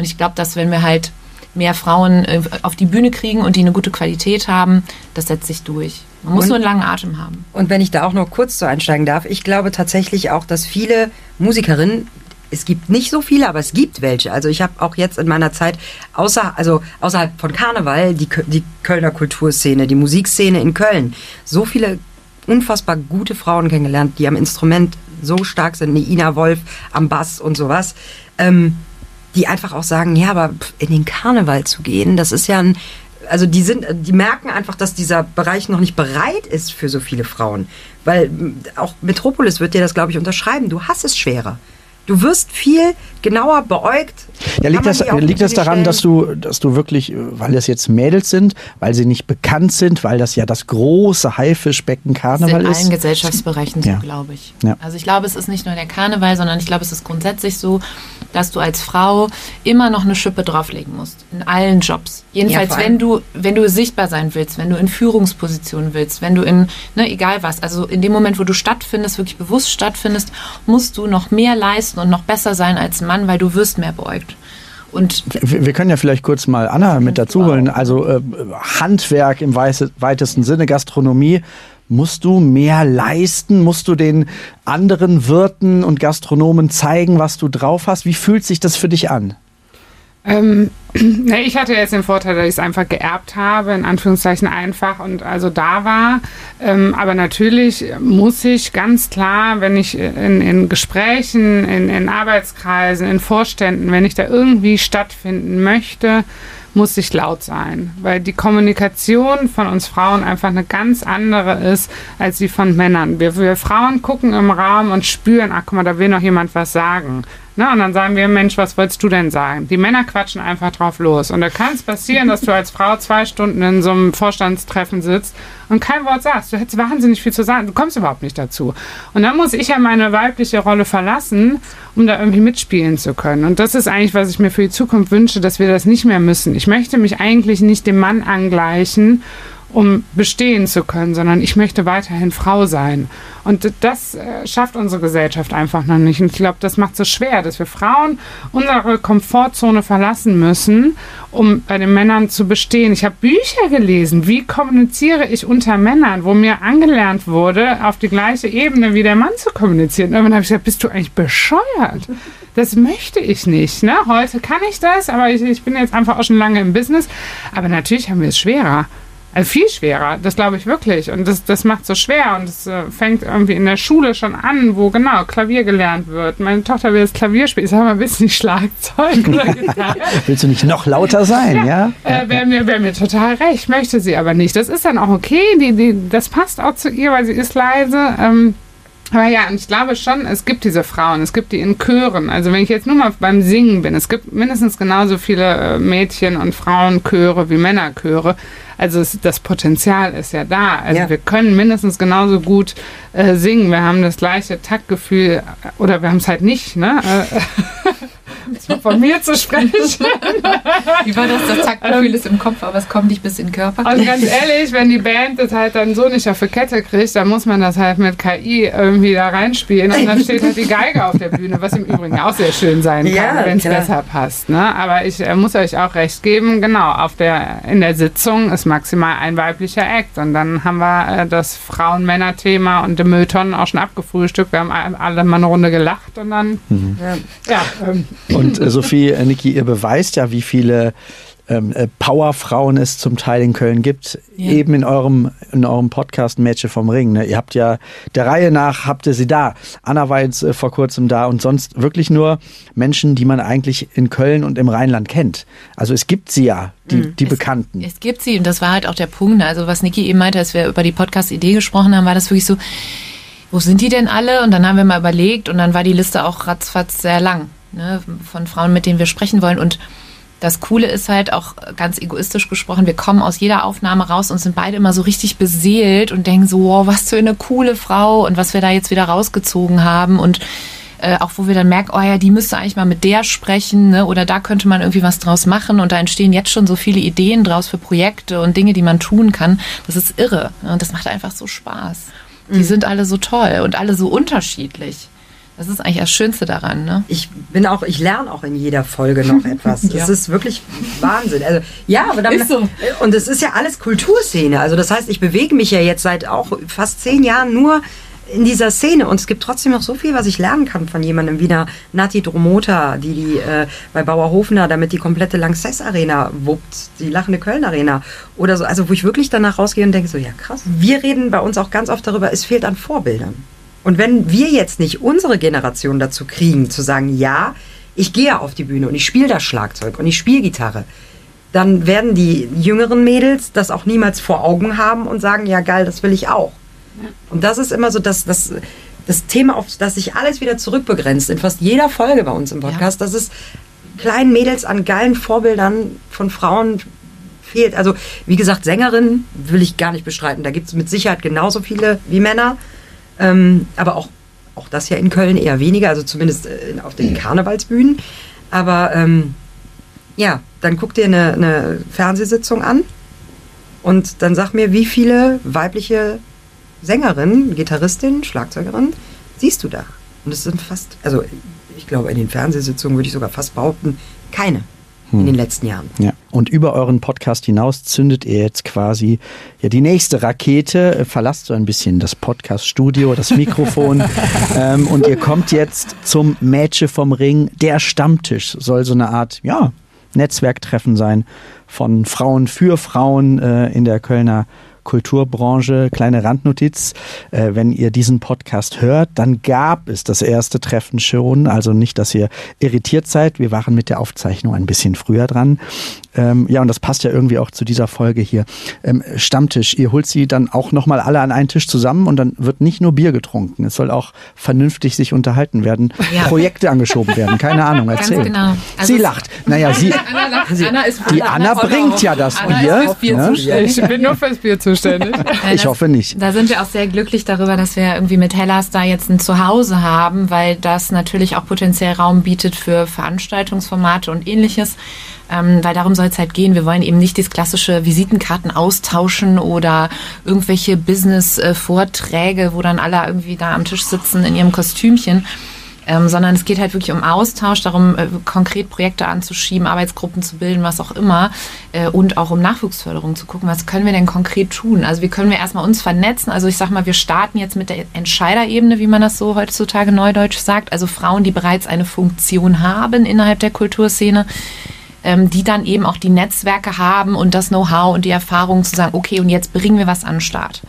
[SPEAKER 5] Und ich glaube, dass wenn wir halt mehr Frauen äh, auf die Bühne kriegen und die eine gute Qualität haben, das setzt sich durch. Man muss
[SPEAKER 4] Und-
[SPEAKER 5] nur einen langen Atem haben.
[SPEAKER 4] Und wenn ich da auch noch kurz so einsteigen darf, ich glaube tatsächlich auch, dass viele Musikerinnen, es gibt nicht so viele, aber es gibt welche. Also ich habe auch jetzt in meiner Zeit außer, also außerhalb von Karneval die, die Kölner Kulturszene, die Musikszene in Köln, so viele unfassbar gute Frauen kennengelernt, die am Instrument so stark sind, eine Ina Wolf am Bass und sowas. Ähm, die einfach auch sagen, ja, aber in den Karneval zu gehen, das ist ja ein, also die sind, die merken einfach, dass dieser Bereich noch nicht bereit ist für so viele Frauen. Weil auch Metropolis wird dir das, glaube ich, unterschreiben. Du hast es schwerer. Du wirst viel genauer beäugt.
[SPEAKER 2] Ja, liegt das, liegt das daran,
[SPEAKER 4] stellen?
[SPEAKER 2] dass du, dass du wirklich, weil das jetzt Mädels sind, weil sie nicht bekannt sind, weil das ja das große Haifischbecken
[SPEAKER 5] Das ist
[SPEAKER 2] Karneval
[SPEAKER 5] in
[SPEAKER 2] ist?
[SPEAKER 5] allen Gesellschaftsbereichen
[SPEAKER 2] Ja.
[SPEAKER 5] so, glaube ich.
[SPEAKER 2] Ja.
[SPEAKER 5] Also ich glaube, es ist nicht nur der Karneval, sondern ich glaube, es ist grundsätzlich so, dass du als Frau immer noch eine Schippe drauflegen musst. In allen Jobs. Jedenfalls,
[SPEAKER 4] allem-
[SPEAKER 5] wenn du, wenn du sichtbar sein willst, wenn du in Führungspositionen willst, wenn du in, ne, egal was, also in dem Moment, wo du stattfindest, wirklich bewusst stattfindest, musst du noch mehr leisten und noch besser sein als ein Mann, weil du wirst mehr beäugt. Und
[SPEAKER 2] Wir können ja vielleicht kurz mal Anna mit dazu holen. Also äh, Handwerk im weitesten Sinne, Gastronomie. Musst du mehr leisten? Musst du den anderen Wirten und Gastronomen zeigen, was du drauf hast? Wie fühlt sich das für dich an?
[SPEAKER 6] Ähm, ne, ich hatte jetzt den Vorteil, dass ich es einfach geerbt habe, in Anführungszeichen einfach und also da war. Ähm, aber natürlich muss ich ganz klar, wenn ich in, in Gesprächen, in, in Arbeitskreisen, in Vorständen, wenn ich da irgendwie stattfinden möchte, muss ich laut sein, weil die Kommunikation von uns Frauen einfach eine ganz andere ist als die von Männern. Wir, wir Frauen gucken im Raum und spüren, ach guck mal, da will noch jemand was sagen. Ne? Und dann sagen wir, Mensch, was wolltest du denn sagen? Die Männer quatschen einfach drauf los. Und da kann es passieren, dass du als Frau zwei Stunden in so einem Vorstandstreffen sitzt und kein Wort sagst. Du hättest wahnsinnig viel zu sagen. Du kommst überhaupt nicht dazu. Und dann muss ich ja meine weibliche Rolle verlassen, um da irgendwie mitspielen zu können. Und das ist eigentlich, was ich mir für die Zukunft wünsche, dass wir das nicht mehr müssen. Ich möchte mich eigentlich nicht dem Mann angleichen, um bestehen zu können, sondern ich möchte weiterhin Frau sein. Und das äh, schafft unsere Gesellschaft einfach noch nicht. Und ich glaube, das macht so schwer, dass wir Frauen unsere Komfortzone verlassen müssen, um bei den Männern zu bestehen. Ich habe Bücher gelesen, wie kommuniziere ich unter Männern, wo mir angelernt wurde, auf die gleiche Ebene wie der Mann zu kommunizieren. Und irgendwann habe ich gesagt, bist du eigentlich bescheuert? Das möchte ich nicht. Ne? Heute kann ich das, aber ich, ich bin jetzt einfach auch schon lange im Business. Aber natürlich haben wir es schwerer. Also viel schwerer, das glaube ich wirklich. Und das, das macht so schwer. Und es äh, fängt irgendwie in der Schule schon an, wo genau Klavier gelernt wird. Meine Tochter will jetzt Klavier spielen. Ich sage mal, willst du nicht Schlagzeug oder *laughs* Gitarre?
[SPEAKER 2] Willst du nicht noch lauter sein, ja?
[SPEAKER 6] Äh, Wäre mir, wär mir total recht, möchte sie aber nicht. Das ist dann auch okay, die, die, das passt auch zu ihr, weil sie ist leise. Ähm, aber ja, und ich glaube schon, es gibt diese Frauen, es gibt die in Chören. Also wenn ich jetzt nur mal beim Singen bin, es gibt mindestens genauso viele äh, Mädchen- und Frauenchöre wie Männerchöre. Also es, das Potenzial ist ja da. Also
[SPEAKER 4] Ja.
[SPEAKER 6] wir können mindestens genauso gut äh, singen. Wir haben das gleiche Taktgefühl äh, oder wir haben es halt nicht. Ne? *laughs* Von mir zu sprechen.
[SPEAKER 5] Wie war das? Das Taktgefühl ist im Kopf, aber es kommt nicht bis in den Körper.
[SPEAKER 6] Und ganz ehrlich, wenn die Band das halt dann so nicht auf die Kette kriegt, dann muss man das halt mit KI irgendwie da reinspielen und dann steht halt die Geige auf der Bühne, was im Übrigen auch sehr schön sein kann,
[SPEAKER 4] Ja,
[SPEAKER 6] wenn es besser passt. Ne? Aber ich äh, muss euch auch recht geben, genau, auf der, in der Sitzung ist maximal ein weiblicher Act und dann haben wir äh, das Frauen-Männer-Thema und die Mülltonnen auch schon abgefrühstückt. Wir haben alle mal eine Runde gelacht und dann, ja, ähm,
[SPEAKER 2] Und äh, *laughs* Sophie, äh, Niki, ihr beweist ja, wie viele ähm, äh, Powerfrauen es zum Teil in Köln gibt.
[SPEAKER 5] Ja.
[SPEAKER 2] Eben in eurem, in eurem Podcast Mädchen vom Ring. Ne? Ihr habt ja der Reihe nach, habt ihr sie da. Anna war jetzt äh, vor kurzem da und sonst wirklich nur Menschen, die man eigentlich in Köln und im Rheinland kennt. Also es gibt sie ja, die, die Bekannten.
[SPEAKER 5] Es gibt sie und das war halt auch der Punkt. ne? Also was Niki eben meinte, als wir über die Podcast-Idee gesprochen haben, war das wirklich so, wo sind die denn alle? Und dann haben wir mal überlegt und dann war die Liste auch ratzfatz sehr lang ne? von Frauen, mit denen wir sprechen wollen. Und das Coole ist halt auch ganz egoistisch gesprochen, wir kommen aus jeder Aufnahme raus und sind beide immer so richtig beseelt und denken so, wow, was für eine coole Frau und was wir da jetzt wieder rausgezogen haben und äh, auch wo wir dann merken, oh ja, die müsste eigentlich mal mit der sprechen, ne? oder da könnte man irgendwie was draus machen und da entstehen jetzt schon so viele Ideen draus für Projekte und Dinge, die man tun kann. Das ist irre ne? und das macht einfach so Spaß. Die sind alle so toll und alle so unterschiedlich. Das ist eigentlich das Schönste daran, ne?
[SPEAKER 4] Ich bin auch, ich lerne auch in jeder Folge noch *laughs* etwas. Das
[SPEAKER 5] Ja.
[SPEAKER 4] ist wirklich Wahnsinn. Also ja, aber dann,
[SPEAKER 5] Ist so.
[SPEAKER 4] und es ist ja alles Kulturszene. Also das heißt, ich bewege mich ja jetzt seit auch fast zehn Jahren nur in dieser Szene und es gibt trotzdem noch so viel, was ich lernen kann von jemandem wie einer Nati Dromota, die die äh, bei Bauer Hofner damit die komplette Lanxess Arena wuppt, die lachende Köln Arena oder so. Also wo ich wirklich danach rausgehe und denke so, ja krass. Wir reden bei uns auch ganz oft darüber, es fehlt an Vorbildern. Und wenn wir jetzt nicht unsere Generation dazu kriegen, zu sagen, ja, ich gehe auf die Bühne und ich spiele das Schlagzeug und ich spiele Gitarre, dann werden die jüngeren Mädels das auch niemals vor Augen haben und sagen, ja geil, das will ich auch. Und das ist immer so das, das, das Thema, auf das sich alles wieder zurückbegrenzt in fast jeder Folge bei uns im Podcast, dass es kleinen Mädels an geilen Vorbildern von Frauen fehlt. Also wie gesagt, Sängerinnen will ich gar nicht bestreiten. Da gibt es mit Sicherheit genauso viele wie Männer. Ähm, aber auch, auch das ja in Köln eher weniger, also zumindest äh, auf den Karnevalsbühnen. Aber ähm, ja, dann guck dir eine, eine Fernsehsitzung an und dann sag mir, wie viele weibliche Sängerinnen, Gitarristinnen, Schlagzeugerinnen siehst du da? Und es sind fast, also ich glaube, in den Fernsehsitzungen würde ich sogar fast behaupten, keine in den letzten Jahren.
[SPEAKER 2] Ja. Und über euren Podcast hinaus zündet ihr jetzt quasi ja die nächste Rakete, verlasst so ein bisschen das Podcast-Studio, das *laughs* Mikrofon ähm, und ihr kommt jetzt zum Mädchen vom Ring. Der Stammtisch soll so eine Art, ja, Netzwerktreffen sein von Frauen für Frauen äh, in der Kölner Kulturbranche. Kleine Randnotiz, äh, wenn ihr diesen Podcast hört, dann gab es das erste Treffen schon. Also nicht, dass ihr irritiert seid. Wir waren mit der Aufzeichnung ein bisschen früher dran. Ähm, ja, und das passt ja irgendwie auch zu dieser Folge hier. Ähm, Stammtisch, ihr holt sie dann auch nochmal alle an einen Tisch zusammen und dann wird nicht nur Bier getrunken. Es soll auch vernünftig sich unterhalten werden,
[SPEAKER 5] Ja.
[SPEAKER 2] Projekte angeschoben werden. Keine Ahnung,
[SPEAKER 5] Ganz
[SPEAKER 2] erzähl.
[SPEAKER 5] genau. Also
[SPEAKER 2] sie lacht. Naja, sie,
[SPEAKER 5] Anna, lacht, Anna ist
[SPEAKER 2] die Anna bringt ja das
[SPEAKER 5] Anna
[SPEAKER 2] Bier.
[SPEAKER 5] Bier
[SPEAKER 2] ne?
[SPEAKER 6] ich bin nur fürs Bier zuständig.
[SPEAKER 5] Äh, *laughs*
[SPEAKER 2] Ich
[SPEAKER 5] das-
[SPEAKER 2] hoffe nicht.
[SPEAKER 5] Da sind wir auch sehr glücklich darüber, dass wir irgendwie mit Hellas da jetzt ein Zuhause haben, weil das natürlich auch potenziell Raum bietet für Veranstaltungsformate und ähnliches. Ähm, weil darum soll es halt gehen. Wir wollen eben nicht das klassische Visitenkarten austauschen oder irgendwelche Business-Vorträge, wo dann alle irgendwie da am Tisch sitzen in ihrem Kostümchen. Ähm, sondern es geht halt wirklich um Austausch, darum, äh, konkret Projekte anzuschieben, Arbeitsgruppen zu bilden, was auch immer. Äh, und auch um Nachwuchsförderung zu gucken, was können wir denn konkret tun? Also wie können wir erstmal uns vernetzen? Also ich sag mal, wir starten jetzt mit der Entscheiderebene, wie man das so heutzutage neudeutsch sagt. Also Frauen, die bereits eine Funktion haben innerhalb der Kulturszene ähm, die dann eben auch die Netzwerke haben und das Know-how und die Erfahrung zu sagen, okay, und jetzt bringen wir was an den Start.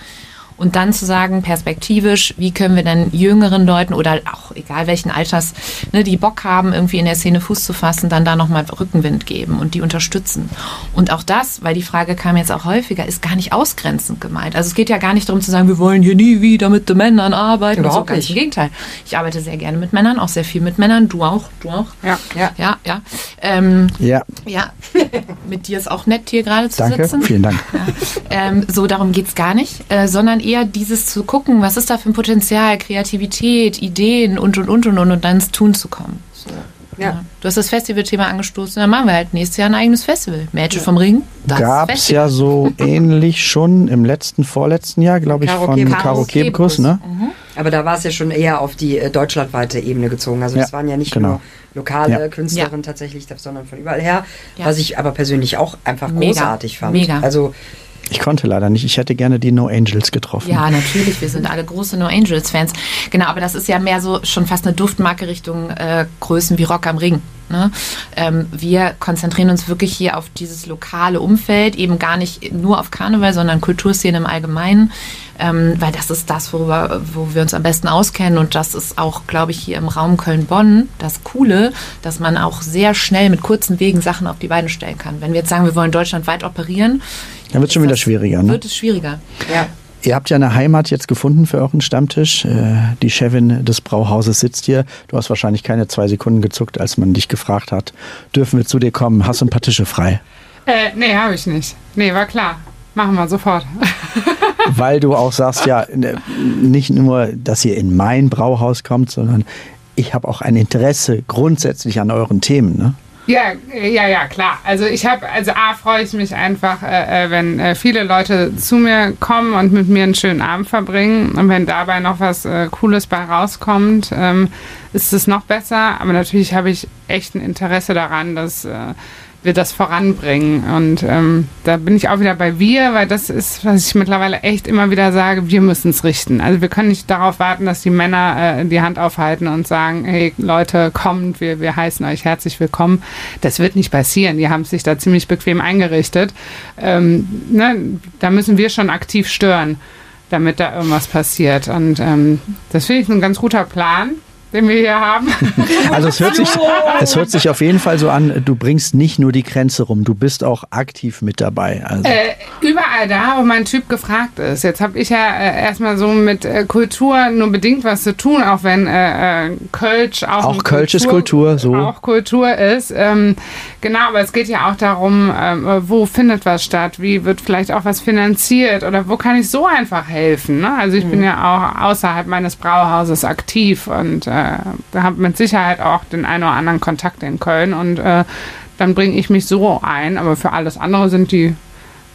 [SPEAKER 5] Und dann zu sagen, perspektivisch, wie können wir dann jüngeren Leuten oder auch egal welchen Alters, ne, die Bock haben, irgendwie in der Szene Fuß zu fassen, dann da nochmal Rückenwind geben und die unterstützen. Und auch das, weil die Frage kam jetzt auch häufiger, ist gar nicht ausgrenzend gemeint. Also es geht ja gar nicht darum zu sagen, wir wollen hier nie wieder mit den Männern arbeiten.
[SPEAKER 4] Überhaupt
[SPEAKER 5] so, ganz
[SPEAKER 4] nicht.
[SPEAKER 5] Im Gegenteil. Ich arbeite sehr gerne mit Männern, auch sehr viel mit Männern. Du auch, du auch.
[SPEAKER 6] Ja.
[SPEAKER 4] Ja.
[SPEAKER 5] Ja, ja. Ähm,
[SPEAKER 2] Ja,
[SPEAKER 5] ja, mit dir ist auch nett, hier gerade zu
[SPEAKER 2] danke.
[SPEAKER 5] sitzen.
[SPEAKER 2] Vielen Dank.
[SPEAKER 5] Ähm, so, darum geht's gar nicht, äh, sondern eher dieses zu gucken, was ist da für ein Potenzial, Kreativität, Ideen und, und, und, und, und, und dann ins Tun zu kommen. So,
[SPEAKER 4] Ja.
[SPEAKER 5] Du hast das Festivalthema angestoßen, dann machen wir halt nächstes Jahr ein eigenes Festival. Mädchen vom Ring, das
[SPEAKER 2] Gab's
[SPEAKER 5] Festival.
[SPEAKER 2] ja so *laughs* ähnlich schon im letzten, vorletzten Jahr, glaube ich, von
[SPEAKER 4] Karaoke-
[SPEAKER 2] Karo Kebekus, ne?
[SPEAKER 4] Aber da war es ja schon eher auf die äh, deutschlandweite Ebene gezogen. Also das
[SPEAKER 2] Ja,
[SPEAKER 4] waren ja nicht
[SPEAKER 2] genau.
[SPEAKER 4] nur lokale
[SPEAKER 2] Ja.
[SPEAKER 4] Künstlerinnen
[SPEAKER 5] Ja.
[SPEAKER 4] tatsächlich, sondern von überall her.
[SPEAKER 5] Ja.
[SPEAKER 4] Was ich aber persönlich auch einfach
[SPEAKER 5] Mega.
[SPEAKER 4] großartig fand.
[SPEAKER 5] Mega.
[SPEAKER 4] Also
[SPEAKER 2] Ich konnte leider nicht. Ich hätte gerne die No Angels getroffen.
[SPEAKER 5] Ja, natürlich, wir sind alle große No Angels-Fans. Genau, aber das ist ja mehr so schon fast eine Duftmarke Richtung äh, Größen wie Rock am Ring. Ne? Ähm, wir konzentrieren uns wirklich hier auf dieses lokale Umfeld, eben gar nicht nur auf Karneval, sondern Kulturszene im Allgemeinen, ähm, weil das ist das, worüber, wo wir uns am besten auskennen und das ist auch, glaube ich, hier im Raum Köln-Bonn das Coole, dass man auch sehr schnell mit kurzen Wegen Sachen auf die Beine stellen kann. Wenn wir jetzt sagen, wir wollen deutschlandweit operieren,
[SPEAKER 2] Dann wird's schon
[SPEAKER 5] ist
[SPEAKER 2] wieder
[SPEAKER 5] das-
[SPEAKER 2] schwieriger, ne?
[SPEAKER 5] Wird es schwieriger.
[SPEAKER 4] ja.
[SPEAKER 2] Ihr habt ja eine Heimat jetzt gefunden für euren Stammtisch. Äh, Die Chefin des Brauhauses sitzt hier. Du hast wahrscheinlich keine zwei Sekunden gezuckt, als man dich gefragt hat, dürfen wir zu dir kommen? Hast du ein paar Tische frei?
[SPEAKER 6] Äh, nee, habe ich nicht. Nee, war klar. Machen wir sofort. *laughs*
[SPEAKER 2] Weil du auch sagst, ja, nicht nur, dass ihr in mein Brauhaus kommt, sondern ich habe auch ein Interesse grundsätzlich an euren Themen. Ne?
[SPEAKER 6] Ja, ja, ja, klar. Also ich habe, also A, freue ich mich einfach, äh, äh, wenn äh, viele Leute zu mir kommen und mit mir einen schönen Abend verbringen. Und wenn dabei noch was äh, Cooles bei rauskommt, ähm, ist es noch besser. Aber natürlich habe ich echt ein Interesse daran, dass äh, wir das voranbringen. Und ähm, da bin ich auch wieder bei wir, weil das ist, was ich mittlerweile echt immer wieder sage, wir müssen es richten. Also wir können nicht darauf warten, dass die Männer äh, die Hand aufhalten und sagen, hey Leute, kommt, wir, wir heißen euch herzlich willkommen. Das wird nicht passieren. Die haben sich da ziemlich bequem eingerichtet. Ähm, ne, da müssen wir schon aktiv stören, damit da irgendwas passiert. Und ähm, das finde ich ein ganz guter Plan, den wir hier haben. *laughs*
[SPEAKER 2] Also es hört, sich, es hört sich auf jeden Fall so an, du bringst nicht nur die Grenze rum, du bist auch aktiv mit dabei. Also.
[SPEAKER 6] Äh, überall da, wo mein Typ gefragt ist. Jetzt habe ich ja äh, erstmal so mit äh, Kultur nur bedingt was zu tun, auch wenn äh, äh, Kölsch auch,
[SPEAKER 2] Auch Kölsch ist Kultur, so.
[SPEAKER 6] Auch Kultur ist. Ähm, genau, aber es geht ja auch darum, ähm, wo findet was statt, wie wird vielleicht auch was finanziert oder wo kann ich so einfach helfen. Ne? Also ich bin ja auch außerhalb meines Brauhauses aktiv und äh, habe mit Sicherheit auch den einen oder anderen Kontakt in Köln und äh, dann bringe ich mich so ein, aber für alles andere sind die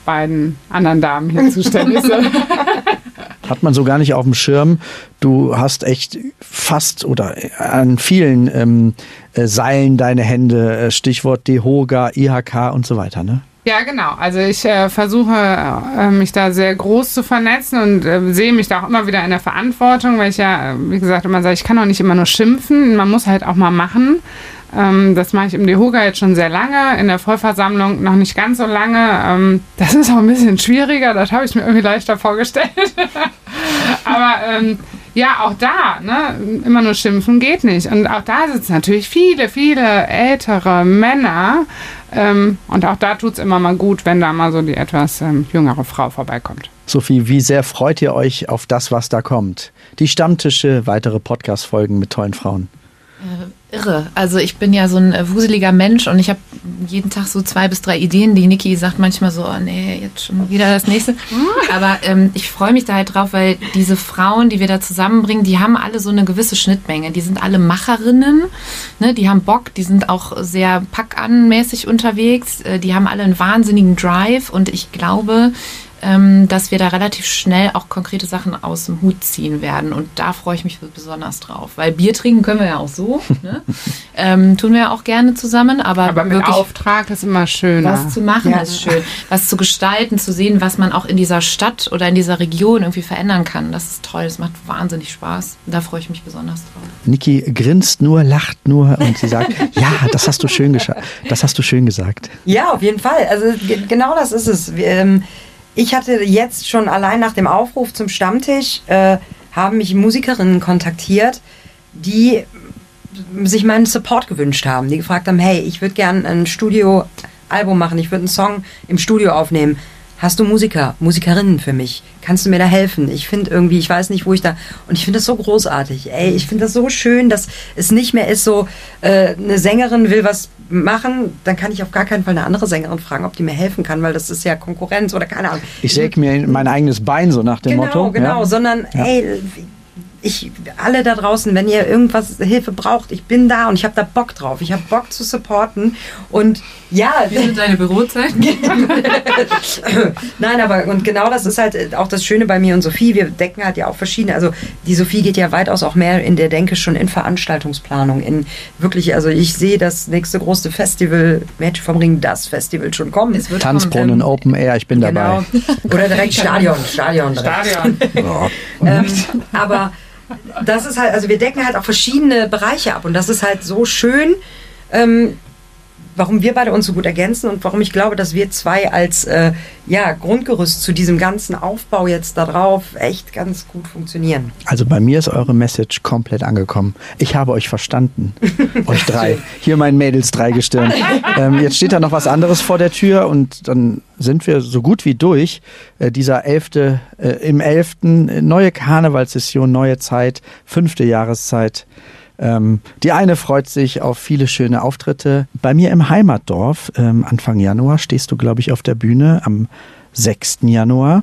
[SPEAKER 6] beiden anderen Damen hier zuständig sind. *laughs*
[SPEAKER 2] Hat man so gar nicht auf dem Schirm. Du hast echt fast oder an vielen ähm, äh, Seilen deine Hände, äh, Stichwort DEHOGA, IHK und so weiter, ne?
[SPEAKER 6] Ja, genau. Also ich äh, versuche äh, mich da sehr groß zu vernetzen und äh, sehe mich da auch immer wieder in der Verantwortung, weil ich ja, äh, wie gesagt, immer sage, ich kann auch nicht immer nur schimpfen, man muss halt auch mal machen. Ähm, das mache ich im DEHOGA jetzt schon sehr lange, in der Vollversammlung noch nicht ganz so lange. Ähm, das ist auch ein bisschen schwieriger, das habe ich mir irgendwie leichter vorgestellt. *laughs* Aber ähm, ja, auch da, ne, immer nur schimpfen geht nicht. Und auch da sitzen natürlich viele, viele ältere Männer. Ähm, und auch da tut's immer mal gut, wenn da mal so die etwas ähm, jüngere Frau vorbeikommt.
[SPEAKER 2] Sophie, wie sehr freut ihr euch auf das, was da kommt? Die Stammtische, weitere Podcast-Folgen mit tollen Frauen.
[SPEAKER 5] Irre. Also ich bin ja so ein äh, wuseliger Mensch und ich habe jeden Tag so zwei bis drei Ideen. Die Niki sagt manchmal so, oh nee, jetzt schon wieder das nächste. *laughs* Aber ähm, ich freue mich da halt drauf, weil diese Frauen, die wir da zusammenbringen, die haben alle so eine gewisse Schnittmenge. Die sind alle Macherinnen, ne? die haben Bock, die sind auch sehr packanmäßig unterwegs, äh, die haben alle einen wahnsinnigen Drive und ich glaube, dass wir da relativ schnell auch konkrete Sachen aus dem Hut ziehen werden. Und da freue ich mich besonders drauf. Weil Bier trinken können wir ja auch so. Ne? *laughs* ähm, tun wir ja auch gerne zusammen. Aber,
[SPEAKER 6] Aber mit
[SPEAKER 5] wirklich
[SPEAKER 6] Auftrag ist immer schöner.
[SPEAKER 5] was zu machen
[SPEAKER 2] Ja.
[SPEAKER 5] ist schön. Was zu gestalten, zu sehen, was man auch in dieser Stadt oder in dieser Region irgendwie verändern kann. Das ist toll. Das macht wahnsinnig Spaß. Da freue ich mich besonders drauf.
[SPEAKER 2] Niki grinst nur, lacht nur und sie sagt, *laughs* ja, das hast du schön gescha- das hast du schön gesagt.
[SPEAKER 4] Ja, auf jeden Fall. Also ge- genau das ist es. Wir, ähm, ich hatte jetzt schon allein nach dem Aufruf zum Stammtisch, äh, haben mich Musikerinnen kontaktiert, die sich meinen Support gewünscht haben. Die gefragt haben, hey, ich würde gern ein Studioalbum machen, ich würde einen Song im Studio aufnehmen. Hast du Musiker, Musikerinnen für mich? Kannst du mir da helfen? Ich finde irgendwie, ich weiß nicht, wo ich da. Und ich finde das so großartig. Ey, ich finde das so schön, dass es nicht mehr ist so, äh, eine Sängerin will was machen, dann kann ich auf gar keinen Fall eine andere Sängerin fragen, ob die mir helfen kann, weil das ist ja Konkurrenz oder keine Ahnung.
[SPEAKER 2] Ich säge mir mein eigenes Bein so nach dem
[SPEAKER 4] Genau,
[SPEAKER 2] Motto.
[SPEAKER 4] genau,
[SPEAKER 2] Ja.
[SPEAKER 4] sondern
[SPEAKER 2] Ja.
[SPEAKER 4] ey, ich, alle da draußen, wenn ihr irgendwas Hilfe braucht, ich bin da und ich habe da Bock drauf. Ich habe Bock zu supporten und ja,
[SPEAKER 5] Wie sind deine Bürozeiten? *laughs*
[SPEAKER 4] Nein, aber und genau das ist halt auch das Schöne bei mir und Sophie. Wir decken halt ja auch verschiedene. Also die Sophie geht ja weitaus auch mehr in der Denke schon in Veranstaltungsplanung. In wirklich, also ich sehe das nächste große Festival, Mädchen vom Ring, das Festival schon kommen.
[SPEAKER 5] Es wird
[SPEAKER 2] Tanzbrunnen,
[SPEAKER 5] kommen, ähm,
[SPEAKER 2] Open Air, ich bin
[SPEAKER 4] Genau.
[SPEAKER 2] dabei.
[SPEAKER 4] Oder direkt Stadion, Stadion. Direkt.
[SPEAKER 6] Stadion. *laughs*
[SPEAKER 4] Ähm, aber das ist halt, also wir decken halt auch verschiedene Bereiche ab und das ist halt so schön, ähm, warum wir beide uns so gut ergänzen und warum ich glaube, dass wir zwei als äh, ja, Grundgerüst zu diesem ganzen Aufbau jetzt da drauf echt ganz gut funktionieren.
[SPEAKER 2] Also bei mir ist eure Message komplett angekommen. Ich habe euch verstanden. *laughs* euch drei. Hier mein Mädels Dreigestirn. ähm, jetzt steht da noch was anderes vor der Tür und dann sind wir so gut wie durch. Äh, dieser elfte, äh, im elften äh, neue Karnevalssession, neue Zeit, fünfte Jahreszeit. Ähm, die eine freut sich auf viele schöne Auftritte. Bei mir im Heimatdorf, ähm, Anfang Januar, stehst du, glaube ich, auf der Bühne am 6. Januar.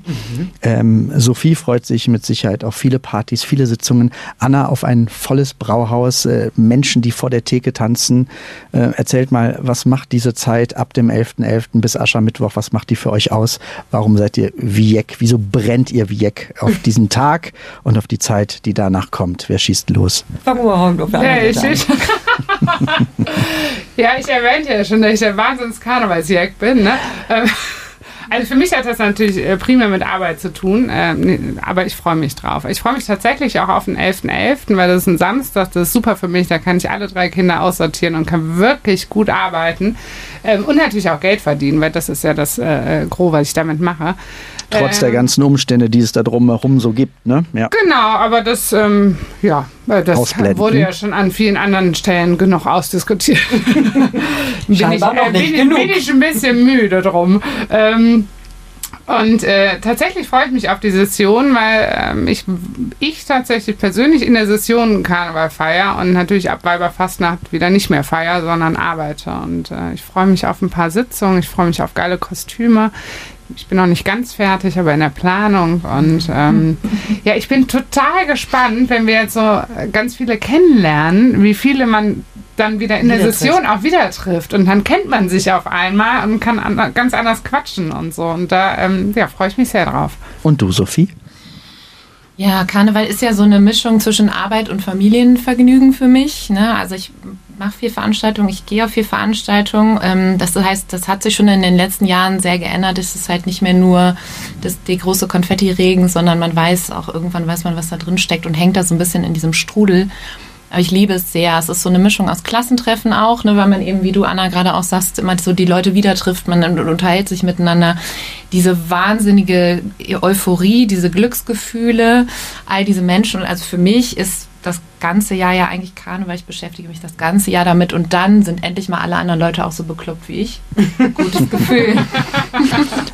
[SPEAKER 2] Ähm, Sophie freut sich mit Sicherheit auf viele Partys, viele Sitzungen. Anna auf ein volles Brauhaus, äh, Menschen, die vor der Theke tanzen. Äh, erzählt mal, was macht diese Zeit ab dem 11.11. bis Aschermittwoch, was macht die für euch aus? Warum seid ihr wie Jeck? Wieso brennt ihr wie Jeck auf *laughs* diesen Tag und auf die Zeit, die danach kommt? Wer schießt los?
[SPEAKER 4] Fangen wir mal auf der *laughs*
[SPEAKER 6] Ja, ich, ich, ja, ich erwähnte ja schon, dass ich der Wahnsinns-Karnevalsjäg bin. Ne? *laughs* Also für mich hat das natürlich äh, primär mit Arbeit zu tun, nee, aber ich freue mich drauf. Ich freue mich tatsächlich auch auf den 11.11., weil das ist ein Samstag, das ist super für mich, da kann ich alle drei Kinder aussortieren und kann wirklich gut arbeiten ähm, und natürlich auch Geld verdienen, weil das ist ja das äh, Gros, was ich damit mache.
[SPEAKER 2] Trotz der
[SPEAKER 6] Ähm,
[SPEAKER 2] ganzen Umstände, die es da drumherum so gibt, ne? Ja.
[SPEAKER 6] Genau, aber das, ähm, ja, das
[SPEAKER 2] Ausblenden.
[SPEAKER 6] wurde ja schon an vielen anderen Stellen genug ausdiskutiert. *laughs* bin, ich,
[SPEAKER 4] Scheinbar
[SPEAKER 6] äh,
[SPEAKER 4] nicht
[SPEAKER 6] bin,
[SPEAKER 4] genug.
[SPEAKER 6] bin ich ein bisschen müde drum. Ähm, und äh, tatsächlich freue ich mich auf die Session, weil ähm, ich, ich tatsächlich persönlich in der Session Karneval feier und natürlich ab Weiberfastnacht wieder nicht mehr feier, sondern arbeite. Und äh, ich freue mich auf ein paar Sitzungen, ich freue mich auf geile Kostüme. Ich bin noch nicht ganz fertig, aber in der Planung. Und ähm, *laughs* ja, ich bin total gespannt, wenn wir jetzt so ganz viele kennenlernen, wie viele man dann wieder in der
[SPEAKER 4] Wieder
[SPEAKER 6] Session auch wieder trifft. Und dann kennt man sich auf einmal und kann an, ganz anders quatschen und so. Und da ähm, ja, freue ich mich sehr drauf.
[SPEAKER 2] Und du, Sophie?
[SPEAKER 5] Ja, Karneval ist ja so eine Mischung zwischen Arbeit und Familienvergnügen für mich. Ne? Also ich mache viel Veranstaltungen, ich gehe auf viel Veranstaltungen. Ähm, das heißt, das hat sich schon in den letzten Jahren sehr geändert. Es ist halt nicht mehr nur das, die große Konfetti-Regen, sondern man weiß auch irgendwann weiß man, was da drin steckt und hängt da so ein bisschen in diesem Strudel. Aber ich liebe es sehr. Es ist so eine Mischung aus Klassentreffen auch, ne, weil man eben, wie du Anna gerade auch sagst, immer so die Leute wieder trifft, man unterhält sich miteinander. Diese wahnsinnige Euphorie, diese Glücksgefühle, all diese Menschen. Also für mich ist das ganze Jahr ja eigentlich Karneval. Ich beschäftige mich das ganze Jahr damit und dann sind endlich mal alle anderen Leute auch so bekloppt wie ich. *laughs* Gutes Gefühl.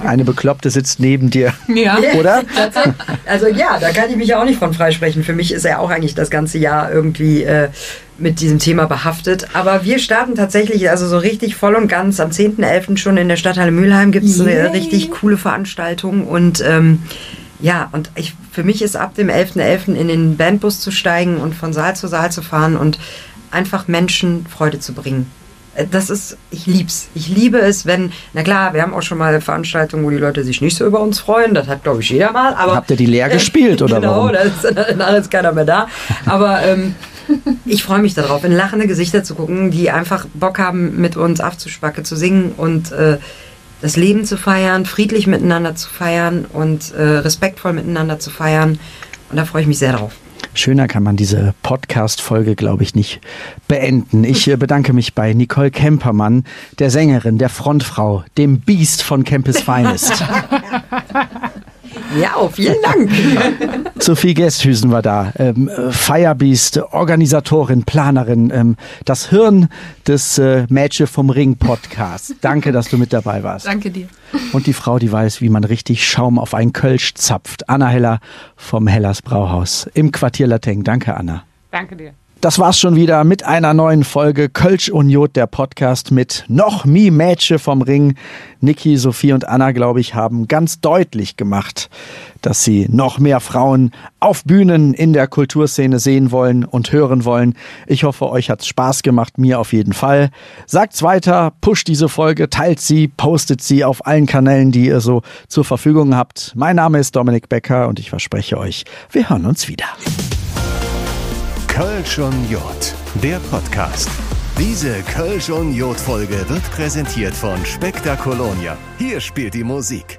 [SPEAKER 2] Eine Bekloppte sitzt neben dir,
[SPEAKER 5] Ja.
[SPEAKER 2] oder? *laughs*
[SPEAKER 4] Also ja, da kann ich mich auch nicht von freisprechen. Für mich ist er auch eigentlich das ganze Jahr irgendwie äh, mit diesem Thema behaftet. Aber wir starten tatsächlich, also so richtig voll und ganz am 10.11. schon in der Stadthalle Mülheim gibt es eine richtig coole Veranstaltung. Und ähm, ja, und ich, für mich ist ab dem 11.11. in den Bandbus zu steigen und von Saal zu Saal zu fahren und einfach Menschen Freude zu bringen. Äh, Das ist, ich lieb's. Ich liebe es, wenn, na klar, wir haben auch schon mal Veranstaltungen, wo die Leute sich nicht so über uns freuen. Das hat, glaube ich, jeder mal. Aber
[SPEAKER 2] Habt ihr die leer *laughs* gespielt oder
[SPEAKER 4] genau,
[SPEAKER 2] warum?
[SPEAKER 4] da ist *laughs* keiner mehr da. Aber ähm, ich freue mich darauf, in lachende Gesichter zu gucken, die einfach Bock haben, mit uns Afzuspacke zu singen und äh, das Leben zu feiern, friedlich miteinander zu feiern und äh, respektvoll miteinander zu feiern. Und da freue ich mich sehr drauf.
[SPEAKER 2] Schöner kann man diese Podcast-Folge, glaube ich, nicht beenden. Ich äh, bedanke mich bei Nicole Kempermann, der Sängerin, der Frontfrau, dem Biest von Campus Finest. *laughs*
[SPEAKER 4] Ja, vielen Dank. *laughs*
[SPEAKER 2] Sophie Gesthüsen war da, ähm, äh, Firebeast, Organisatorin, Planerin, ähm, das Hirn des äh, Mädchen vom Ring Podcast. Danke, dass du mit dabei warst.
[SPEAKER 5] Danke dir.
[SPEAKER 2] Und die Frau, die weiß, wie man richtig Schaum auf ein Kölsch zapft. Anna Heller vom Hellers Brauhaus im Quartier Lateng. Danke, Anna.
[SPEAKER 6] Danke dir.
[SPEAKER 2] Das war's schon wieder mit einer neuen Folge Kölsch und Jod, der Podcast mit noch mi Mädchen vom Ring. Niki, Sophie und Anna, glaube ich, haben ganz deutlich gemacht, dass sie noch mehr Frauen auf Bühnen in der Kulturszene sehen wollen und hören wollen. Ich hoffe, euch hat's Spaß gemacht, mir auf jeden Fall. Sagt's weiter, pusht diese Folge, teilt sie, postet sie auf allen Kanälen, die ihr so zur Verfügung habt. Mein Name ist Dominik Becker und ich verspreche euch, wir hören uns wieder.
[SPEAKER 1] Kölsch und Jod, der Podcast. Diese Kölsch und Jod-Folge wird präsentiert von Spektakolonia. Hier spielt die Musik.